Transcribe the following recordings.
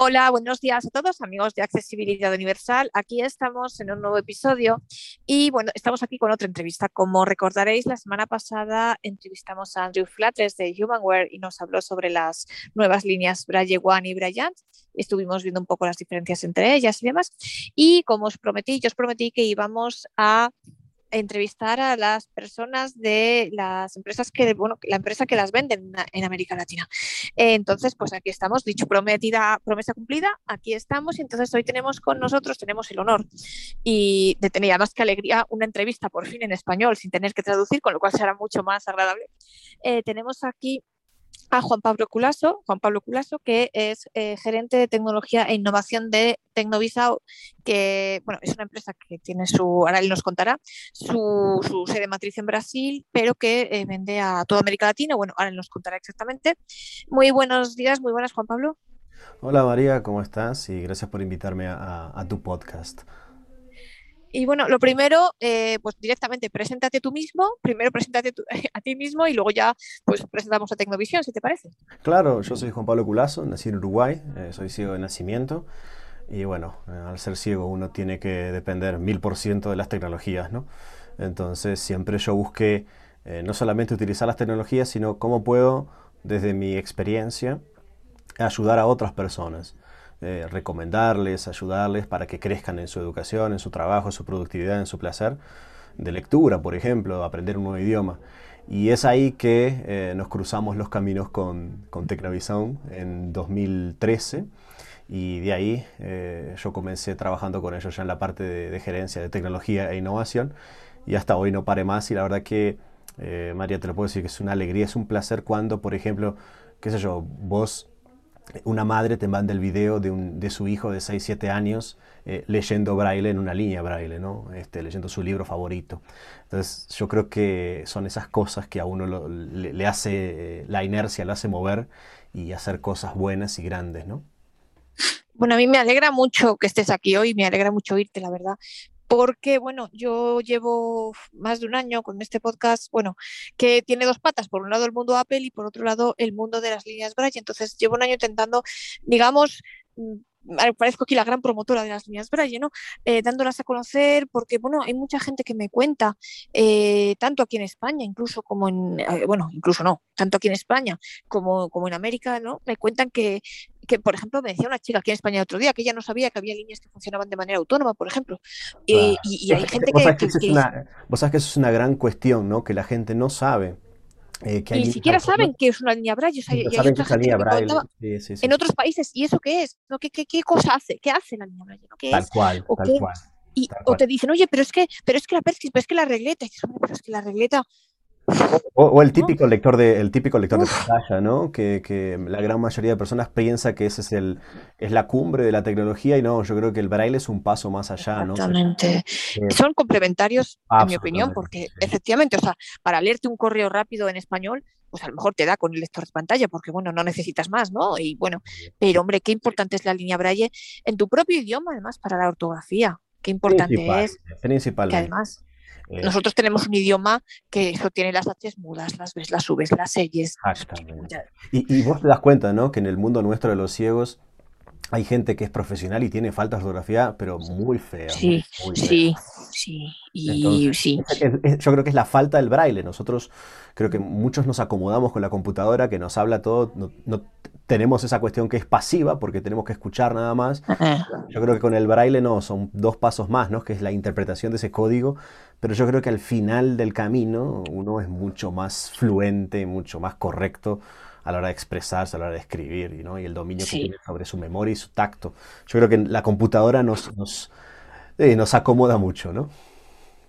Hola, buenos días a todos, amigos de Accesibilidad Universal. Aquí estamos en un nuevo episodio y bueno, estamos aquí con otra entrevista. Como recordaréis, la semana pasada entrevistamos a Andrew Flatters de Humanware y nos habló sobre las nuevas líneas Braille One y Bryant. Estuvimos viendo un poco las diferencias entre ellas y demás. Y como os prometí, yo os prometí que íbamos a entrevistar a las personas de las empresas que, bueno, la empresa que las venden en América Latina. Entonces, pues aquí estamos, dicho prometida, promesa cumplida, aquí estamos y entonces hoy tenemos con nosotros, tenemos el honor y de tener, además que alegría, una entrevista por fin en español sin tener que traducir, con lo cual será mucho más agradable. Eh, tenemos aquí a Juan Pablo Culaso, Juan Pablo Culaso, que es eh, gerente de tecnología e innovación de Tecnovisao, que bueno, es una empresa que tiene su, ahora él nos contará, su, sede matriz en Brasil, pero que eh, vende a toda América Latina. Bueno, ahora él nos contará exactamente. Muy buenos días, muy buenas, Juan Pablo. Hola María, ¿cómo estás? Y gracias por invitarme a tu podcast. Y bueno, lo primero, eh, pues directamente, preséntate tú mismo, primero preséntate a ti mismo y luego ya pues presentamos a Tecnovisión, si te parece. Claro, yo soy Juan Pablo Culazo, nací en Uruguay, eh, soy ciego de nacimiento y bueno, eh, al ser ciego uno tiene que depender mil por ciento de las tecnologías, ¿no? Entonces siempre yo busqué no solamente utilizar las tecnologías, sino cómo puedo, desde mi experiencia, ayudar a otras personas. Eh, recomendarles, ayudarles para que crezcan en su educación, en su trabajo, en su productividad, en su placer de lectura, por ejemplo, aprender un nuevo idioma. Y es ahí que eh, nos cruzamos los caminos con, con Tecnovisión en 2013 y de ahí eh, yo comencé trabajando con ellos ya en la parte de, gerencia de tecnología e innovación. Y hasta hoy no paré más. Y la verdad que María te lo puedo decir que es una alegría, es un placer cuando por ejemplo, qué sé yo, vos una madre te manda el video de, un, de su hijo de 6, 7 años eh, leyendo braille en una línea braille, ¿no? Este, leyendo su libro favorito. Entonces yo creo que son esas cosas que a uno le, hace, eh, la inercia le hace mover y hacer cosas buenas y grandes, ¿no? Bueno, a mí me alegra mucho que estés aquí hoy, me alegra mucho oírte, la verdad, porque, bueno, yo llevo más de un año con este podcast, bueno, que tiene dos patas, por un lado el mundo Apple y por otro lado el mundo de las líneas Braille. Entonces, llevo un año intentando, digamos, mm, parezco aquí la gran promotora de las líneas Braille, ¿no? Eh, dándolas a conocer, porque, bueno, hay mucha gente que me cuenta, eh, tanto aquí en España, incluso como en, eh, bueno, incluso no, tanto aquí en España como, como en América, ¿no? Me cuentan que, que, por ejemplo, me decía una chica aquí en España el otro día que ella no sabía que había líneas que funcionaban de manera autónoma, por ejemplo. y, hay gente que... vos sabés que eso es una gran cuestión, ¿no? Que la gente no sabe eh, y ni siquiera saben que es una línea braille. en otros países, ¿y eso qué es? ¿Qué, qué, qué cosa hace? ¿Qué hace la línea braille? ¿Qué tal cual, ¿O tal cual. Y, o te dicen, oye, pero es que, pero es que la pero es que la regleta, pero es que la regleta, o, el típico lector de, el típico lector de pantalla, ¿no? Que, que, la gran mayoría de personas piensa que ese es el, es la cumbre de la tecnología y no, yo creo que el braille es un paso más allá, ¿no? Exactamente. Son complementarios, en mi opinión, porque efectivamente, o sea, para leerte un correo rápido en español, pues a lo mejor te da con el lector de pantalla, porque bueno, no necesitas más, ¿no? Y bueno, pero hombre, qué importante es la línea braille en tu propio idioma, además, para la ortografía. Qué importante es. Principalmente. Que además eh, Nosotros tenemos un idioma que eso tiene las H mudas, las ves, las subes, las selles. Y, y, vos te das cuenta, ¿no? Que en el mundo nuestro de los ciegos hay gente que es profesional y tiene falta de ortografía, pero muy fea. Sí, sí, sí. Y sí. yo creo que es la falta del braille. Nosotros creo que muchos nos acomodamos con la computadora que nos habla todo. No, tenemos esa cuestión que es pasiva porque tenemos que escuchar nada más. Yo creo que con el braille no, son dos pasos más, ¿no? Que es la interpretación de ese código. Pero yo creo que al final del camino uno es mucho más fluente, mucho más correcto a la hora de expresarse, a la hora de escribir, ¿no? y el dominio que tiene sobre su memoria y su tacto. Yo creo que la computadora nos, nos, eh, nos acomoda mucho, ¿no?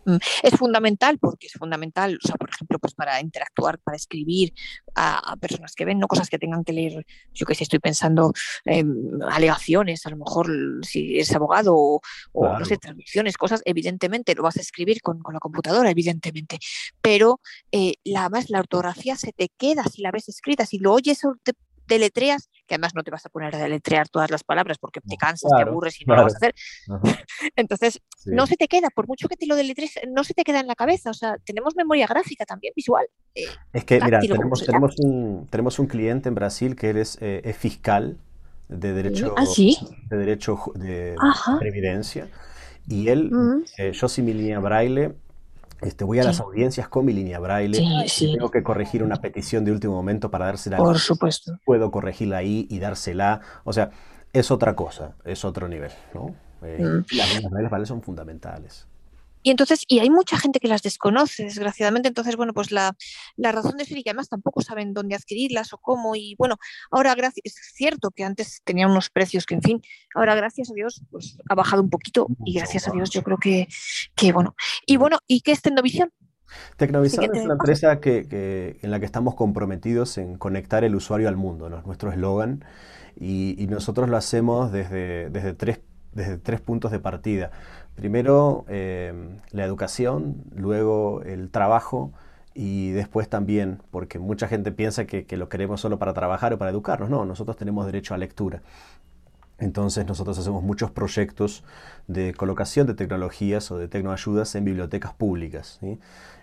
Mm, es fundamental porque es fundamental, o sea, por ejemplo, pues para interactuar, para escribir a, personas que ven, no cosas que tengan que leer, yo que sé, estoy pensando en alegaciones, a lo mejor si eres abogado o, no sé, traducciones, cosas, evidentemente lo vas a escribir con, la computadora, evidentemente, pero eh, la, más la ortografía se te queda si la ves escrita, si lo oyes te deletreas, que además no te vas a poner a deletrear todas las palabras porque te cansas, te aburres y no lo vas a hacer. Entonces, no se te queda, por mucho que te lo deletres, no se te queda en la cabeza. O sea, tenemos memoria gráfica también, visual. Eh, es que, mira, tenemos, tenemos, un, tenemos un cliente en Brasil que eres, eh, es fiscal de derecho, ¿Ah, sí? de, derecho de Ajá. previdencia. Y él, eh, yo sin mi línea braille, este, voy a las audiencias con mi línea braille. sí, tengo que corregir una petición de último momento para dársela por juez, supuesto. puedo corregirla ahí y dársela. O sea, es otra cosa, es otro nivel, ¿no? Eh, Mm. las líneas braille son fundamentales. Y entonces, y hay mucha gente que las desconoce, desgraciadamente. Entonces, bueno, pues la, la razón de ser y que además tampoco saben dónde adquirirlas o cómo. Y bueno, ahora gracias, es cierto que antes tenía unos precios que, en fin, ahora gracias a Dios, pues ha bajado un poquito y gracias a. Dios yo creo que, que bueno. Y bueno, ¿y qué es Tecnovisión? Tecnovisión es una empresa que, que- en la que estamos comprometidos en conectar el usuario al mundo, ¿no? Es nuestro eslogan. Y, y nosotros lo hacemos desde, desde tres, desde tres puntos de partida. Primero, eh, la educación, luego el trabajo y después también, porque mucha gente piensa que, lo queremos solo para trabajar o para educarnos. No, nosotros tenemos derecho a lectura. Entonces nosotros hacemos muchos proyectos de colocación de tecnologías o de tecnoayudas en bibliotecas públicas.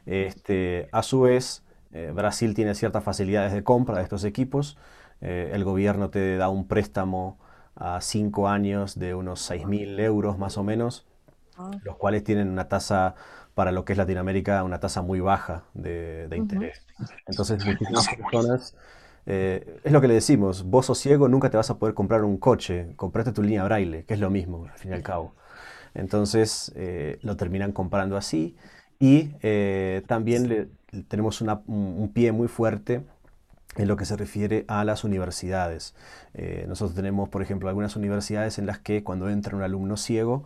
Este, a su vez, eh, Brasil tiene ciertas facilidades de compra de estos equipos. Eh, el gobierno te da un préstamo a cinco años de unos 6.000 euros más o menos, Ah, los cuales tienen una tasa, para lo que es Latinoamérica, una tasa muy baja de, interés. Entonces, muchísimas personas, eh, es lo que le decimos, vos sos ciego, nunca te vas a poder comprar un coche, compraste tu línea braille, que es lo mismo, al fin y al cabo. Entonces, eh, lo terminan comprando así y eh, también le- tenemos una- un, un pie muy fuerte en lo que se refiere a las universidades. Eh, nosotros tenemos, por ejemplo, algunas universidades en las que cuando entra un alumno ciego,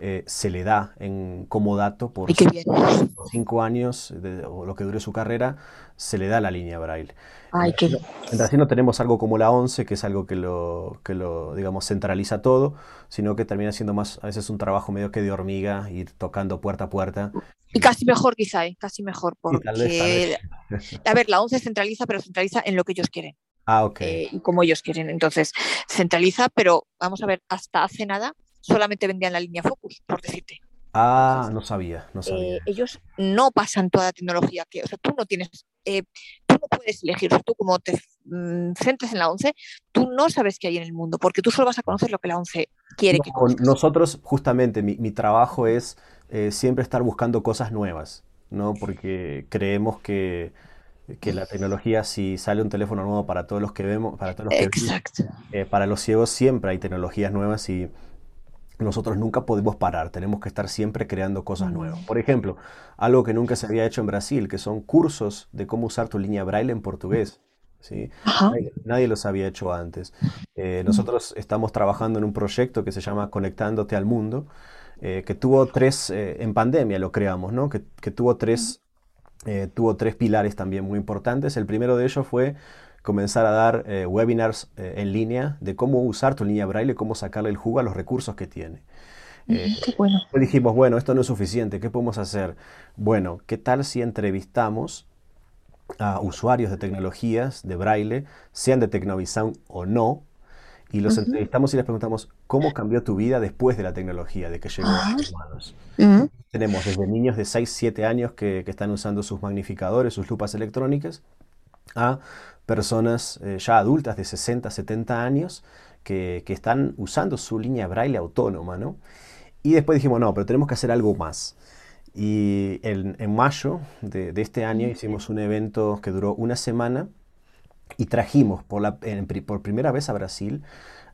eh, se le da en comodato por Ay, qué bien. por cinco años de- o lo que dure su carrera, se le da la línea braille. Ay, qué en Brasil no tenemos algo como la ONCE, que es algo que lo, que lo, digamos, centraliza todo, sino que termina siendo más a veces un trabajo medio que de hormiga, ir tocando puerta a puerta. Y casi mejor quizá, ¿eh? casi mejor, tal vez, tal porque, vez. a ver, la ONCE centraliza, pero centraliza en lo que ellos quieren. Ah, ok. eh, y como ellos quieren. Entonces, centraliza, pero vamos a ver, hasta hace nada solamente vendían la línea Focus, por decirte. Ah, Entonces, no sabía, no sabía. eh, ellos no pasan toda la tecnología que, o sea, tú no tienes, eh, tú no puedes elegir, o sea, tú como te mm, centres en la 11, tú no sabes qué hay en el mundo, porque tú solo vas a conocer lo que la 11 quiere que No, conozcas. nosotros, justamente, mi, mi trabajo es eh, siempre estar buscando cosas nuevas, ¿no? Porque creemos que, que la tecnología, si sale un teléfono nuevo para todos los que vemos, para todos los que Exacto. eh, para los ciegos siempre hay tecnologías nuevas y nosotros nunca podemos parar, tenemos que estar siempre creando cosas nuevas. Por ejemplo, algo que nunca se había hecho en Brasil, que son cursos de cómo usar tu línea braille en portugués. ¿sí? Nadie, nadie los había hecho antes. Eh, nosotros estamos trabajando en un proyecto que se llama Conectándote al Mundo, eh, que tuvo tres, eh, en pandemia lo creamos, ¿no? Que, que tuvo tres, tuvo tres pilares también muy importantes. El primero de ellos fue comenzar a dar eh, webinars eh, en línea de cómo usar tu línea braille, cómo sacarle el jugo a los recursos que tiene. Eh, bueno. Dijimos, bueno, esto no es suficiente, ¿qué podemos hacer? Bueno, ¿qué tal si entrevistamos a usuarios de tecnologías de braille, sean de Tecnovisan o no, y los entrevistamos y les preguntamos cómo cambió tu vida después de la tecnología, de que llegó a Ah, tus manos? mm, Tenemos desde niños de 6, 7 años que, que están usando sus magnificadores, sus lupas electrónicas, a personas eh, ya adultas de 60, 70 años que, que están usando su línea braille autónoma, ¿no? Y después dijimos, no, pero tenemos que hacer algo más. Y en, en mayo de, de este año hicimos un evento que duró una semana y trajimos por, la, en por primera vez a Brasil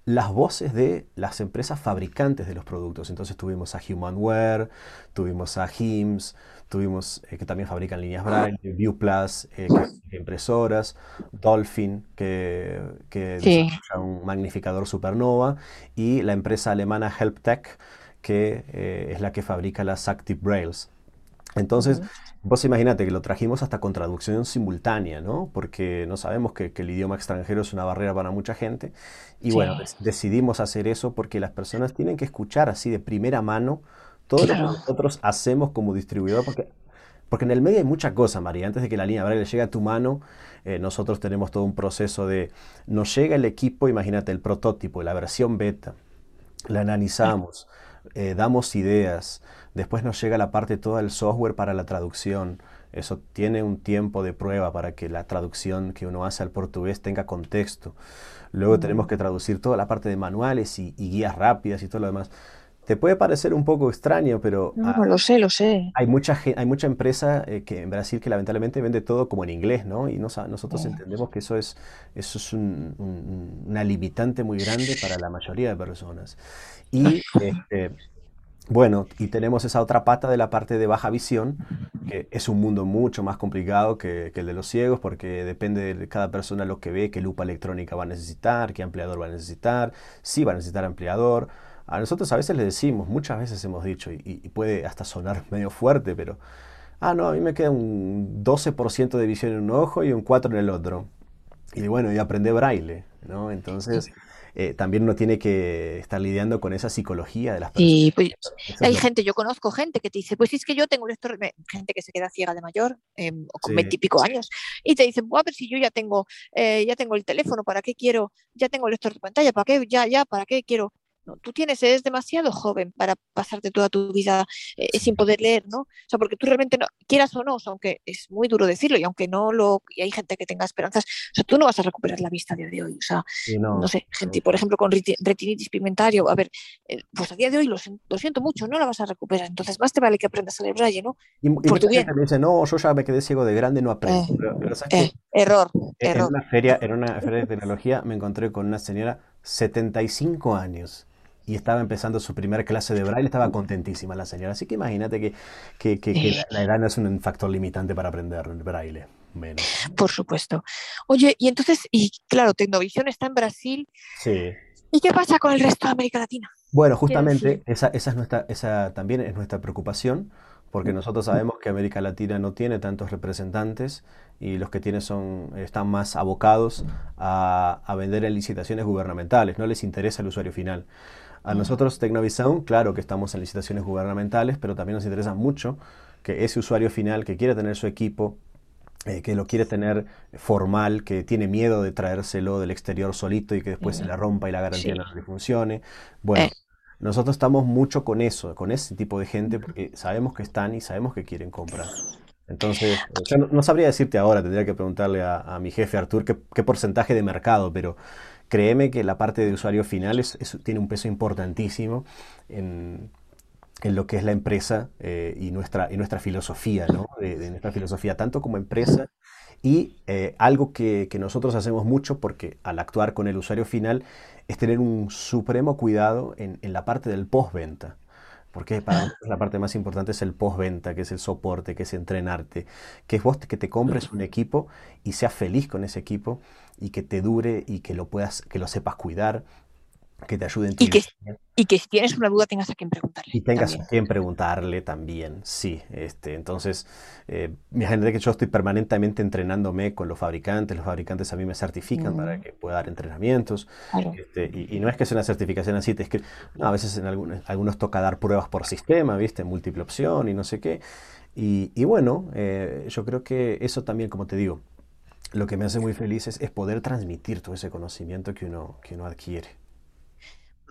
las voces de las empresas fabricantes de los productos. Entonces tuvimos a Humanware, tuvimos a HIMS, tuvimos eh, que también fabrican líneas Braille, ViewPlus, eh, que impresoras, Dolphin, que, que Sí. desarrolla un magnificador Supernova, y la empresa alemana HelpTech, que eh, es la que fabrica las Active Brailles. Entonces, vos imaginate que lo trajimos hasta con traducción simultánea, ¿no? Porque no sabemos que, que el idioma extranjero es una barrera para mucha gente. Y bueno, Sí, decidimos hacer eso porque las personas tienen que escuchar así de primera mano todo lo que nosotros hacemos como distribuidor, porque, porque en el medio hay mucha cosa, María. Antes de que la línea braille llegue a tu mano, eh, nosotros tenemos todo un proceso de, nos llega el equipo, imagínate, el prototipo, la versión beta, la analizamos, eh, damos ideas, después nos llega la parte toda del software para la traducción, Eso tiene un tiempo de prueba para que la traducción que uno hace al portugués tenga contexto. Luego tenemos que traducir toda la parte de manuales y, guías rápidas y todo lo demás. Te puede parecer un poco extraño, pero... No, lo sé, lo sé. Hay mucha, hay mucha empresa eh, que en Brasil que lamentablemente vende todo como en inglés, ¿no? Y nosotros entendemos que eso es, eso es una limitante muy grande para la mayoría de personas. Y este, bueno, y tenemos esa otra pata de la parte de baja visión, que es un mundo mucho más complicado que, el de los ciegos, porque depende de cada persona lo que ve, qué lupa electrónica va a necesitar, qué ampliador va a necesitar, si va a necesitar ampliador. A nosotros a veces le decimos, muchas veces hemos dicho, y, y puede hasta sonar medio fuerte, pero, ah, no, a mí me queda un 12% de visión en un ojo y un 4% en el otro. Y bueno, y aprende braille, ¿no? Entonces... Eh, también uno tiene que estar lidiando con esa psicología de las personas. Y pues, hay gente, yo conozco gente que te dice, pues es que yo tengo esto, gente que se queda ciega de mayor, em, o con veintipico años, y te dicen, a ver si yo ya tengo, eh, ya tengo el teléfono, ¿para qué quiero? Ya tengo el lector de pantalla, ¿para qué? Ya, ya, ¿para qué quiero? Tú tienes, eres demasiado joven para pasarte toda tu vida eh, sin poder leer, ¿no? O sea, porque tú realmente no, quieras o no, aunque es muy duro decirlo y aunque no lo, y hay gente que tenga esperanzas, o sea, tú no vas a recuperar la vista a día de hoy, o sea, no, sé, gente, por ejemplo, con retinitis pigmentario, a ver, eh, pues a día de hoy lo, siento mucho, no la vas a recuperar, entonces más te vale que aprendas a leer braille, ¿no? Y, por tu bien. Dice, no, yo ya me quedé ciego de grande, no aprendo. Eh, error, en, error. una feria, en una feria de tecnología me encontré con una señora 75 años y estaba empezando su primera clase de braille, estaba contentísima la señora. Así que imagínate que, que, que, la edad no es un factor limitante para aprender braille. Menos. Por supuesto. Oye, y entonces, y claro, Tecnovisión está en Brasil. Sí. ¿Y qué pasa con el resto de América Latina? Bueno, justamente esa, esa, es nuestra, esa también es nuestra preocupación, porque nosotros sabemos que América Latina no tiene tantos representantes y los que tiene son, están más abocados a, a vender en licitaciones gubernamentales, no les interesa el usuario final. A nosotros, Tecnovision, claro que estamos en licitaciones gubernamentales, pero también nos interesa mucho que ese usuario final que quiere tener su equipo, eh, que lo quiere tener formal, que tiene miedo de traérselo del exterior solito y que después se le rompa y la garantía no le funcione. Bueno, eh. nosotros estamos mucho con eso, con ese tipo de gente, porque sabemos que están y sabemos que quieren comprar. Entonces, yo no, sabría decirte ahora, tendría que preguntarle a, mi jefe Artur qué, qué porcentaje de mercado, pero créeme que la parte de usuario final tiene un peso importantísimo en, lo que es la empresa eh, y, nuestra, y nuestra filosofía, ¿no? de, nuestra filosofía, tanto como empresa y eh, algo que, nosotros hacemos mucho porque al actuar con el usuario final es tener un supremo cuidado en, en la parte del postventa. Porque para nosotros la parte más importante es el postventa, que es el soporte, que es entrenarte, que es vos que te compres un equipo y seas feliz con ese equipo y que te dure y que lo puedas, que lo sepas cuidar, que te ayuden. Y que, y que si tienes una duda tengas a quien preguntarle. Y tengas a quien preguntarle también, sí. Este, entonces, eh, mi gente que yo estoy permanentemente entrenándome con los fabricantes, los fabricantes a mí me certifican para mm. que pueda dar entrenamientos. Este, y, no es que sea una certificación así, te no, a veces en algunos, algunos toca dar pruebas por sistema, ¿viste? Múltiple opción y no sé qué. Y, y bueno, eh, yo creo que eso también, como te digo, lo que me hace muy feliz es, es poder transmitir todo ese conocimiento que uno, que uno adquiere.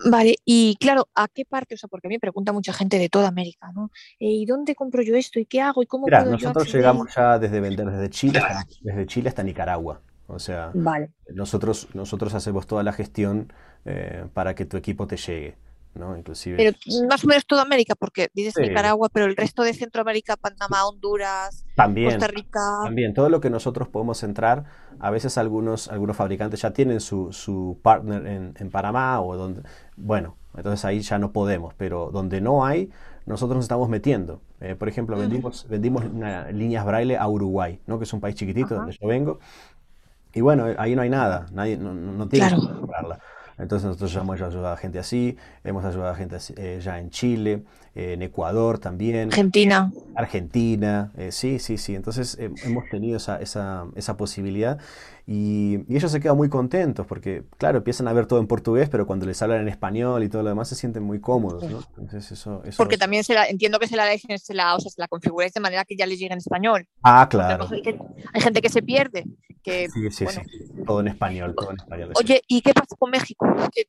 Vale, y claro, ¿a qué parte? O sea, porque a mí me pregunta mucha gente de toda América, ¿no? Eh, ¿Y dónde compro yo esto? ¿Y qué hago? ¿Y cómo Mira, puedo nosotros llegamos ya desde vender desde Chile, hasta, desde Chile hasta Nicaragua. O sea, vale. nosotros, nosotros hacemos toda la gestión eh, para que tu equipo te llegue. ¿No? Inclusive. Pero más o menos toda América, porque dices Nicaragua, pero el resto de Centroamérica, Panamá, Honduras, Costa Rica. También, todo lo que nosotros podemos entrar, a veces algunos, algunos fabricantes ya tienen su, su partner en, en, Panamá o donde, bueno, entonces ahí ya no podemos, pero donde no hay, nosotros nos estamos metiendo. Eh, por ejemplo, vendimos, vendimos líneas braille a Uruguay, ¿no? que es un país chiquitito donde yo vengo. Y bueno, ahí no hay nada, nadie no, no tiene que comprarla. Entonces nosotros ya hemos ayudado a gente así, hemos ayudado a gente eh, ya en Chile, en Ecuador también. Argentina. Argentina, eh, sí, sí, sí. Entonces eh, hemos tenido esa, esa, esa posibilidad y, ellos se quedan muy contentos porque, claro, empiezan a ver todo en portugués, pero cuando les hablan en español y todo lo demás se sienten muy cómodos, ¿no? Entonces eso, porque también se la, entiendo que se la, se la, o sea, se la configuráis de manera que ya les llegue en español. Ah, claro. Hay, gente que se pierde. Que, sí, sí, sí. Todo en español, todo en español. Oye, ¿y qué pasa con México?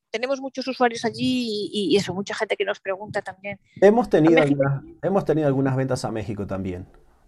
tenemos muchos usuarios allí y, y, eso, mucha gente que nos pregunta también hemos tenido, algunas, hemos tenido algunas ventas a México también.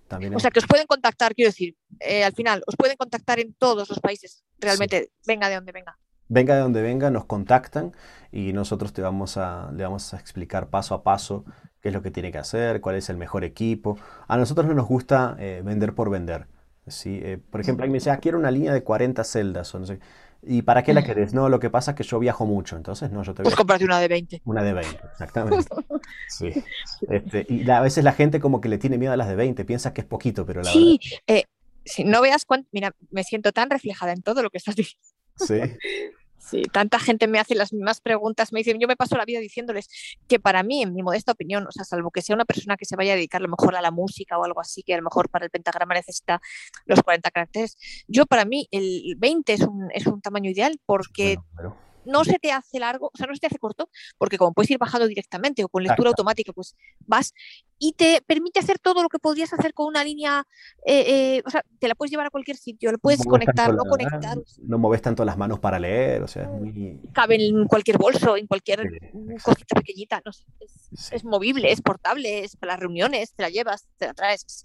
también o sea, que os pueden contactar, quiero decir, eh, al final, os pueden contactar en todos los países, realmente, venga de donde venga. Venga de donde venga, nos contactan y nosotros te vamos a, le vamos a explicar paso a paso qué es lo que tiene que hacer, cuál es el mejor equipo. A nosotros no nos gusta eh, vender por vender. ¿Sí? Eh, por ejemplo, alguien me dice, ah, quiero una línea de 40 celdas. O no sé. ¿Y para qué la querés? No, lo que pasa es que yo viajo mucho, entonces no, yo te Pues comprarte una de 20. Una de 20, exactamente. Sí. Este, y la- a veces la gente como que le tiene miedo a las de 20, piensa que es poquito, pero la Sí, eh, si no veas cuánto, mira, me siento tan reflejada en todo lo que estás diciendo. verdad. Sí. Sí, tanta gente me hace las mismas preguntas, me dicen, yo me paso la vida diciéndoles que para mí, en mi modesta opinión, o sea, salvo que sea una persona que se vaya a dedicar a lo mejor a la música o algo así, que a lo mejor para el pentagrama necesita los 40 caracteres, yo para mí el 20 es un, es un tamaño ideal porque no se te hace largo, o sea, no se te hace corto, porque como puedes ir bajando directamente o con lectura Exacto. automática, pues vas y te permite hacer todo lo que podrías hacer con una línea, eh, eh, o sea, te la puedes llevar a cualquier sitio, la puedes conectar, no conectar, no mueves tanto las manos para leer, o sea, es muy... cabe en cualquier bolso, en cualquier Sí, mm, cosita pequeñita, no sé, es, Sí. es movible, es portable, es para las reuniones, te la llevas, te la traes.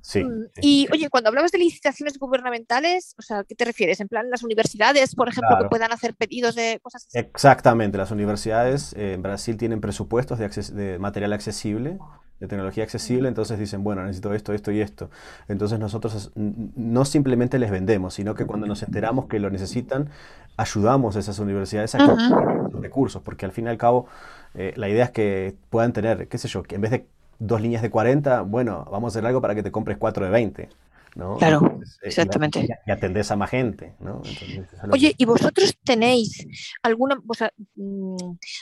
Sí, Mm, sí. Y oye, cuando hablabas de licitaciones gubernamentales, o sea, ¿qué te refieres? ¿En plan las universidades, por ejemplo, Claro. que puedan hacer pedidos de cosas así? Exactamente, las universidades eh, en Brasil tienen presupuestos de, acces- de material accesible, de tecnología accesible, entonces dicen, bueno, necesito esto, esto y esto. Entonces nosotros no simplemente les vendemos, sino que cuando nos enteramos que lo necesitan, ayudamos a esas universidades a tengan los recursos, porque al fin y al cabo eh, la idea es que puedan tener, qué sé yo, que en vez de dos líneas de 40, bueno, vamos a hacer algo para que te compres cuatro de 20, ¿no? Claro, Entonces, eh, exactamente. Y, y atendés a más gente, ¿no? Entonces, Oye, que- ¿y vosotros tenéis alguna, o sea, mm,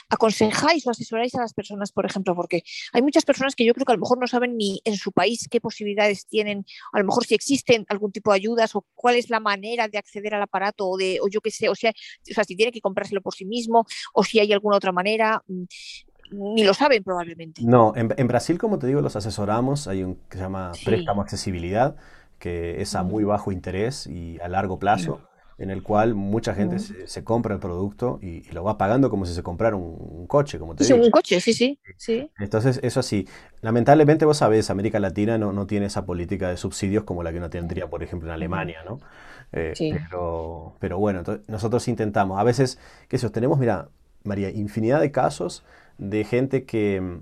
aconsejáis o asesoráis a las personas, por ejemplo, porque hay muchas personas que yo creo que a lo mejor no saben ni en su país qué posibilidades tienen, a lo mejor si existen algún tipo de ayudas o cuál es la manera de acceder al aparato o de, o yo qué sé, o sea, o sea, si tiene que comprárselo por sí mismo o si hay alguna otra manera, mm, ni lo saben probablemente. No, en, en Brasil, como te digo, los asesoramos. Hay un que se llama Sí. préstamo accesibilidad, que es a muy Mm. bajo interés y a largo plazo, en el cual mucha gente Mm. se, se compra el producto y, y lo va pagando como si se comprara un, un coche, como te Sí, digo. un coche, sí, sí, sí. Entonces, eso sí, lamentablemente vos sabés, América Latina no, no tiene esa política de subsidios como la que uno tendría, por ejemplo, en Alemania, ¿no? Eh, Sí. pero, pero bueno, entonces, nosotros intentamos. A veces, qué sé yo, tenemos, mira, María, infinidad de casos de gente que,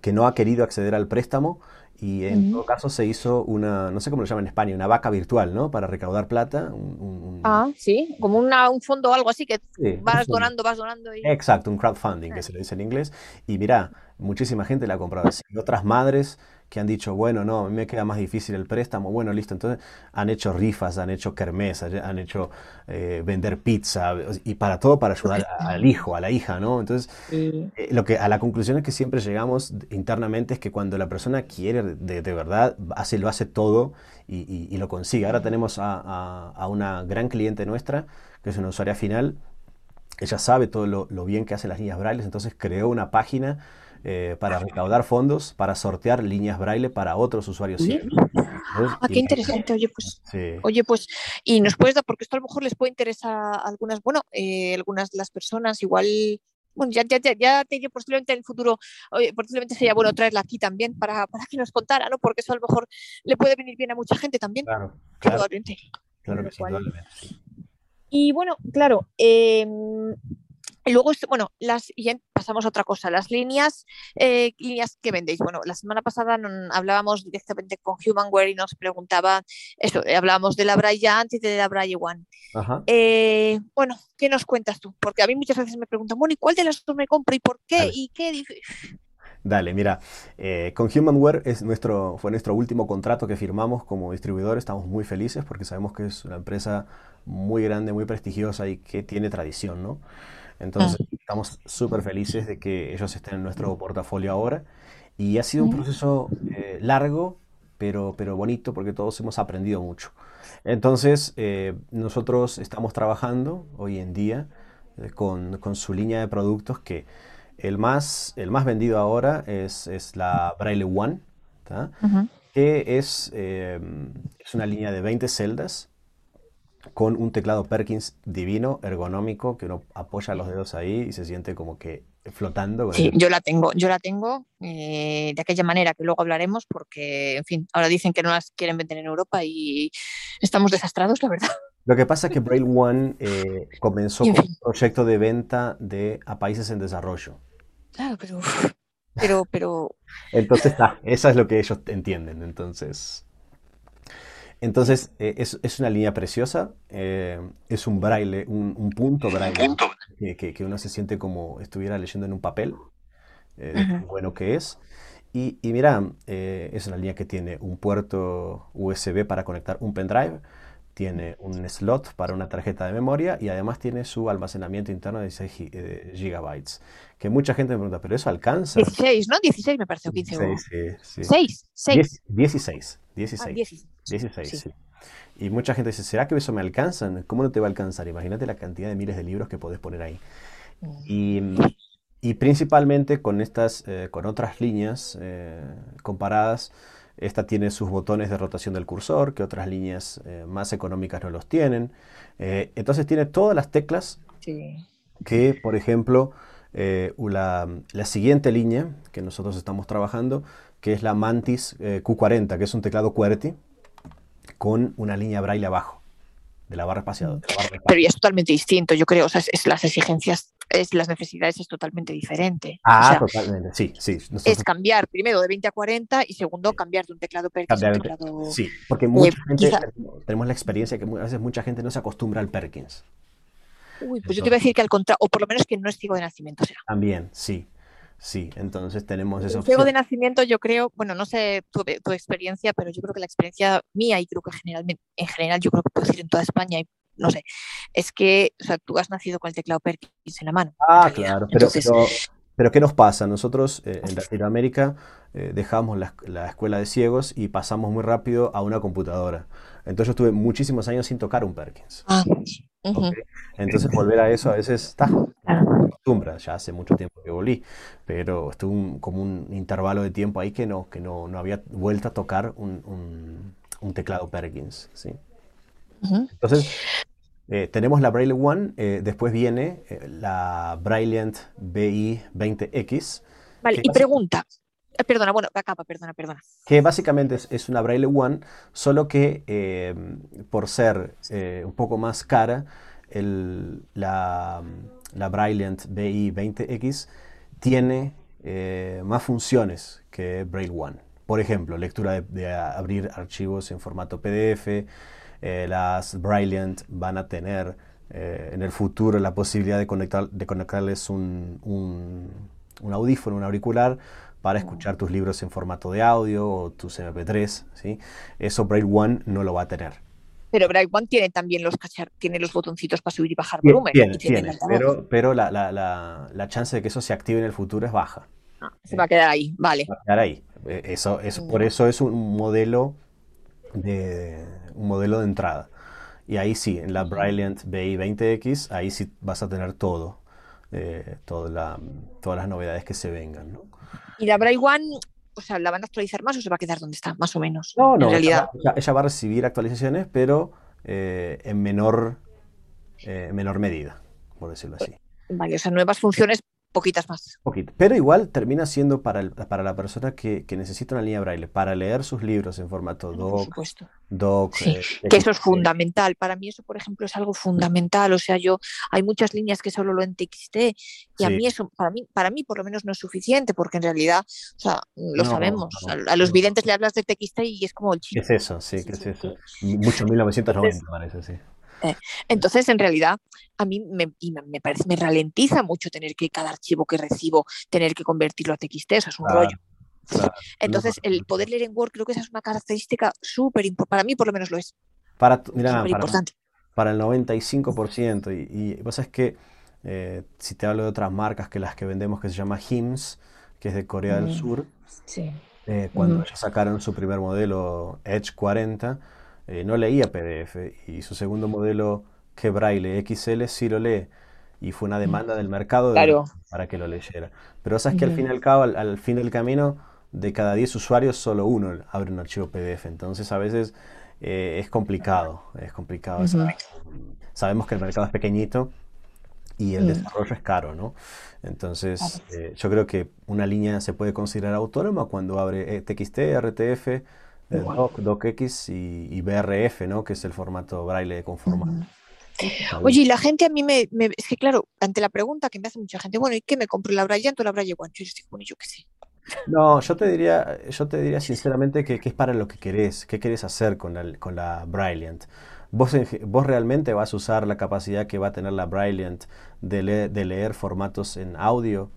que no ha querido acceder al préstamo y en todo caso se hizo una, no sé cómo lo llaman en España, una vaca virtual, ¿no? Para recaudar plata. un- un- un- Ah, sí, como una, un fondo o algo así que Sí, vas donando, vas donando y... Exacto, un crowdfunding, que Ah. se le dice en inglés. Y mira, muchísima gente la ha comprado así. Otras madres que han dicho, bueno, no, a mí me queda más difícil el préstamo. Bueno, listo. Entonces han hecho rifas, han hecho kermesas, han hecho eh, vender pizza y para todo para ayudar al hijo, a la hija, ¿no? Entonces, Sí. eh, lo que, a la conclusión es que siempre llegamos internamente es que cuando la persona quiere de, de verdad, hace, lo hace todo y, y- y lo consigue. Ahora tenemos a, a- a una gran cliente nuestra, que es una usuaria final, ella sabe todo lo, lo bien que hacen las líneas braille, entonces creó una página eh, para recaudar fondos, para sortear líneas braille para otros usuarios Sí. Ah, qué interesante. Oye, pues, sí. oye, pues, y nos puedes dar, porque esto a lo mejor les puede interesar a algunas, bueno, eh, algunas de las personas, igual, bueno, ya, ya, ya, ya te digo, posiblemente en el futuro, oye, posiblemente sería bueno traerla aquí también para, para que nos contara, ¿no? Porque eso a lo mejor le puede venir bien a mucha gente también, Claro, claro, probablemente. claro que sí, sí. Y bueno, claro, eh, y luego, bueno, las, y pasamos a otra cosa, las líneas, eh, líneas que vendéis. Bueno, la semana pasada hablábamos directamente con Humanware y nos preguntaba eso, eh, hablábamos de la Braille antes y de la Braille One. Eh, bueno, ¿qué nos cuentas tú? Porque a mí muchas veces me preguntan, bueno, ¿y cuál de las dos me compro y por qué? Dale. ¿Y qué? dif-?" Dale, mira, eh, con Humanware es nuestro, fue nuestro último contrato que firmamos como distribuidor. Estamos muy felices porque sabemos que es una empresa muy grande, muy prestigiosa y que tiene tradición, ¿no? Entonces, estamos súper felices de que ellos estén en nuestro portafolio ahora. Y ha sido un Mm. proceso eh, largo, pero, pero bonito porque todos hemos aprendido mucho. Entonces, eh, nosotros estamos trabajando hoy en día eh, con, con su línea de productos que el más, el más vendido ahora es, es la Braille One. Ujú. que es, es una línea de 20 celdas con un teclado Perkins divino, ergonómico, que uno apoya los dedos ahí y se siente como que flotando. Sí, yo la tengo, yo la tengo eh, de aquella manera que luego hablaremos porque, en fin, ahora dicen que no las quieren vender en Europa y estamos desastrados, la verdad. Lo que pasa es que Braille One eh, comenzó con un proyecto de venta de, a países en desarrollo. Claro, pero, pero, pero... Entonces, está, eso es lo que ellos entienden, entonces... Entonces, eh, es, una línea preciosa, eh, es un braille, un, punto braille, que, uno se siente como estuviera leyendo en un papel, eh, bueno que es. Y, y mira, es una línea que tiene un puerto USB para conectar un pendrive, tiene un slot para una tarjeta de memoria y además tiene su almacenamiento interno de 16 gigabytes. Que mucha gente me pregunta, ¿pero eso alcanza? 16, ¿no? 16 me pareció 15. 16, sí, sí. 6, 6. 16. 16. 16, Y mucha gente dice, ¿será que eso me alcanza? ¿Cómo no te va a alcanzar? Imagínate la cantidad de miles de libros que podés poner ahí. Mm. Y, principalmente con estas, eh, con otras líneas eh, comparadas, esta tiene sus botones de rotación del cursor, que otras líneas eh, más económicas no los tienen. entonces tiene todas las teclas que, por ejemplo, la, la, siguiente línea que nosotros estamos trabajando que es la Mantis eh, Q40, que es un teclado QWERTY con una línea braille abajo de la barra espacial. Pero ya es totalmente distinto, yo creo. O sea, es, las exigencias, es, las necesidades es totalmente diferente. Ah, totalmente, sí, sí. Es cambiar primero de 20 a 40 y segundo cambiar de un teclado Perkins a un teclado... Sí, porque mucha gente, tenemos la experiencia que a veces mucha gente no se acostumbra al Perkins. Uy, pues yo te iba a decir que al contrario, o por lo menos que no es ciego de nacimiento será. También, sí. Sí, entonces tenemos eso. El de nacimiento, yo creo, bueno, no sé tu, experiencia, pero yo creo que la experiencia mía, y creo que generalmente, en general, yo creo que puedo decir en toda España, y no sé, es que o sea, tú has nacido con el teclado Perkins en la mano. Ah, claro, pero, pero, ¿qué nos pasa? Nosotros eh, en Latinoamérica eh, dejamos la, la, escuela de ciegos y pasamos muy rápido a una computadora. Entonces yo estuve muchísimos años sin tocar un Perkins. Ah, Entonces volver a eso a veces está acostumbra, ya hace mucho tiempo que volví, pero estuvo como un intervalo de tiempo ahí que no, que no, no había vuelto a tocar un, un, teclado Perkins. ¿sí? Entonces, eh, tenemos la Braille One, eh, después viene eh, la Brilliant BI20X. Vale, y pregunta, perdona, bueno, capa, perdona, perdona. Que básicamente es, una Braille One, solo que por ser un poco más cara, el, la, la Brilliant BI20X tiene eh, más funciones que Braille One. Por ejemplo, lectura de, abrir archivos en formato PDF. Eh, las Brilliant van a tener eh, en el futuro la posibilidad de, conectar, de conectarles un, un, audífono, un auricular para escuchar tus libros en formato de audio o tus MP3. ¿sí? Eso Braille One no lo va a tener. Pero Bright One tiene también los tiene los botoncitos para subir y bajar volumen. Tiene, pero, pero la, la, la, chance de que eso se active en el futuro es baja. Ah, se va a quedar ahí, vale. va a quedar ahí. Eh, eso, eso, por eso es un modelo de un modelo de entrada. Y ahí sí, en la Brilliant BI20X, ahí sí vas a tener todo, eh, toda todas las novedades que se vengan. ¿no? Y la Bright One o sea, ¿la van a actualizar más o se va a quedar donde está, más o menos? No, no, en realidad. Ella, va a recibir actualizaciones, pero eh, en menor, eh, menor medida, por decirlo así. Vale, o sea, nuevas funciones poquitas más. Pero igual termina siendo para, para la persona que, necesita una línea braille, para leer sus libros en formato doc. doc sí, eh, que eso es fundamental. Para mí eso, por ejemplo, es algo fundamental. O sea, yo hay muchas líneas que solo lo en TXT y a mí eso, para mí, para mí por lo menos no es suficiente, porque en realidad, o sea, lo sabemos. a, los videntes le hablas de TXT y es como el chico. Es eso, sí, que es eso. Mucho 1990 parece, sí. Eh, entonces, en realidad, a mí me, me, parece, me ralentiza mucho tener que cada archivo que recibo, tener que convertirlo a TXT, eso es un rollo. Entonces, el poder leer en Word creo que esa es una característica súper importante, para mí por lo menos lo es. Para, mira, para, para, el 95%, y, y vos sabés que eh, si te hablo de otras marcas que las que vendemos que se llama HIMS, que es de Corea del Sur, eh, cuando ya sacaron su primer modelo Edge 40, eh, no leía PDF y su segundo modelo que Braille XL sí lo lee y fue una demanda del mercado para que lo leyera. Pero sabes que al fin y al cabo, al, fin del camino, de cada 10 usuarios solo uno abre un archivo PDF. Entonces a veces eh, es complicado, es complicado. Sabemos que el mercado es pequeñito y el mm. desarrollo es caro, ¿no? Entonces, eh, yo creo que una línea se puede considerar autónoma cuando abre TXT, RTF, DOC, DOCX y, BRF, ¿no? Que es el formato braille conformado. Oye, y la gente a mí me, Es que claro, ante la pregunta que me hace mucha gente, bueno, ¿y qué me compro, la Braille o la Braille One? Yo estoy bueno, yo qué sé. No, yo te diría, yo te diría sinceramente que, es para lo que querés, qué querés hacer con la, con la Brilliant. Vos, vos realmente vas a usar la capacidad que va a tener la Brilliant de, de leer formatos en audio,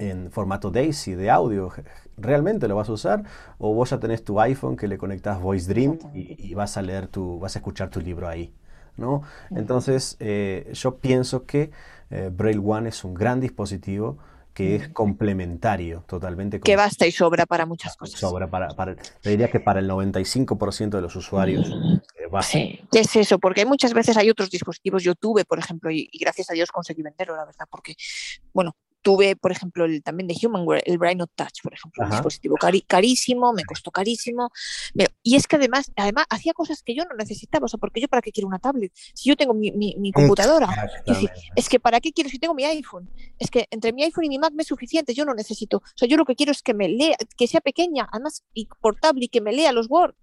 en formato DAISY de audio, ¿realmente lo vas a usar? ¿O vos ya tenés tu iPhone que le conectas Voice Dream y, vas a leer tu, vas a escuchar tu libro ahí? ¿no? Entonces, eh, yo pienso que eh, Braille One es un gran dispositivo que es complementario, totalmente. Que basta y sobra para muchas cosas. Sobra para, para, te diría que para el 95% de los usuarios. Eh, sí, es eso, porque muchas veces hay otros dispositivos. Yo tuve, por ejemplo, y, y gracias a Dios conseguí venderlo, la verdad, porque, bueno, tuve, por ejemplo, el, también de Humanware, el Brain Not Touch, por ejemplo, un dispositivo carísimo, me costó carísimo. y es que además, además hacía cosas que yo no necesitaba, o sea, porque yo para qué quiero una tablet, si yo tengo mi, mi, computadora, es, que para qué quiero si tengo mi iPhone, es que entre mi iPhone y mi Mac me es suficiente, yo no necesito, o sea, yo lo que quiero es que me lea, que sea pequeña, además, y portable, y que me lea los Word.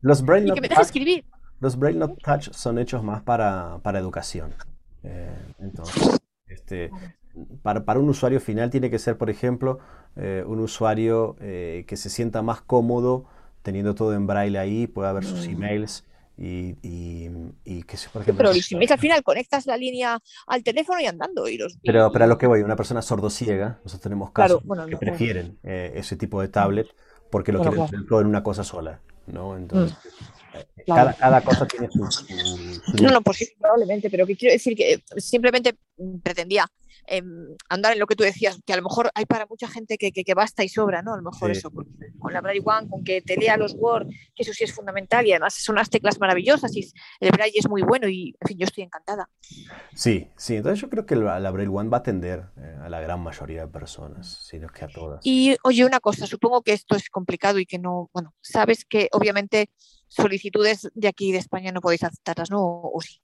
Los Brain y que me deje escribir. Los Brain Not Touch son hechos más para, para educación. Eh, entonces, este, para, un usuario final tiene que ser, por ejemplo, eh, un usuario eh, que se sienta más cómodo teniendo todo en braille ahí, pueda ver sus mm. emails y, que por ejemplo... Pero si al final conectas la línea al teléfono y andando. Y los, pero, pero a lo que voy, una persona sordociega, nosotros tenemos casos que prefieren eh, ese tipo de tablet porque lo quieren todo en una cosa sola, ¿no? Entonces... Mm. Cada, cosa tiene su, No, no, pues probablemente, pero que quiero decir que simplemente pretendía em, andar en lo que tú decías, que a lo mejor hay para mucha gente que, que, basta y sobra, ¿no? A lo mejor eso, con la Braille One, con que te lea los Word, que eso sí es fundamental y además son unas teclas maravillosas y el Braille es muy bueno y, en fin, yo estoy encantada. Sí, sí, entonces yo creo que la, la Braille One va a atender eh, a la gran mayoría de personas, sino que a todas. Y oye, una cosa, supongo que esto es complicado y que no, bueno, sabes que obviamente solicitudes de aquí de España no podéis aceptarlas, ¿no? ¿O sí?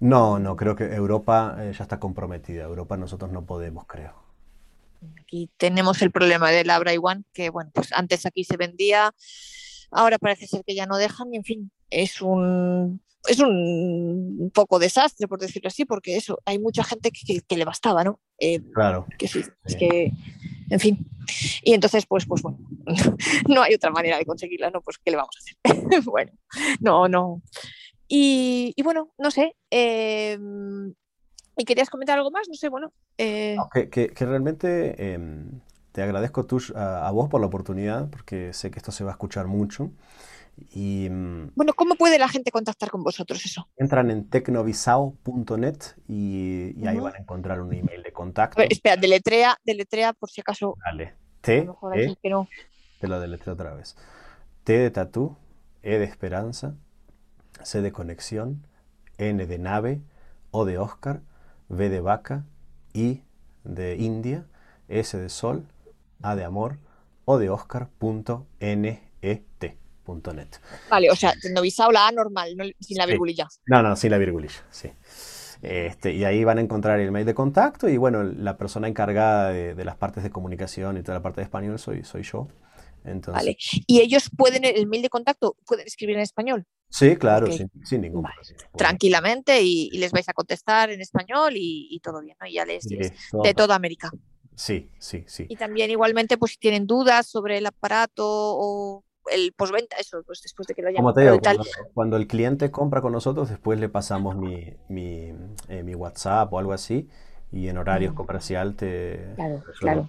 No, no, creo que Europa eh, ya está comprometida. Europa nosotros no podemos, creo. Aquí tenemos el problema del Abra One, que bueno, pues antes aquí se vendía, ahora parece ser que ya no dejan, y en fin, es un es un poco desastre, por decirlo así, porque eso, hay mucha gente que, le bastaba, ¿no? Eh, claro. Que sí, es que, en fin. Y entonces, pues, pues bueno, no hay otra manera de conseguirla, ¿no? Pues, ¿qué le vamos a hacer? bueno, no, no. Y, bueno, no sé. Em, ¿Y querías comentar algo más? No sé, bueno. Eh, que, realmente em, te agradezco a, a, vos por la oportunidad, porque sé que esto se va a escuchar mucho. Y, mm, bueno, ¿cómo puede la gente contactar con vosotros eso? Entran en tecnovisao.net y, y ahí van a encontrar un email de contacto. espera, deletrea, deletrea por si acaso. Dale. T, e, te lo deletreo otra vez. T de tatú, E de esperanza, C de conexión, N de nave, O de Oscar, V de vaca, I de India, S de sol, A de amor, O de Oscar, punto, N, E, T. .net. Vale, o sea, novisao la A normal, sin la virgulilla. No, no, sin la virgulilla, sí. Este, y ahí van a encontrar el mail de contacto y bueno, la persona encargada de, las partes de comunicación y toda la parte de español soy, soy yo. Entonces... Vale. ¿Y ellos pueden, el mail de contacto, pueden escribir en español? Sí, claro, sin, ningún problema. Tranquilamente y, les vais a contestar en español y, todo bien, ¿no? Y ya les, de toda América. Sí, sí, sí. Y también igualmente, pues si tienen dudas sobre el aparato o el postventa, eso, pues después de que lo hayan Como te digo, cuando, el cliente compra con nosotros, después le pasamos mi, mi, eh, mi WhatsApp o algo así y en horarios comercial te... Claro, claro.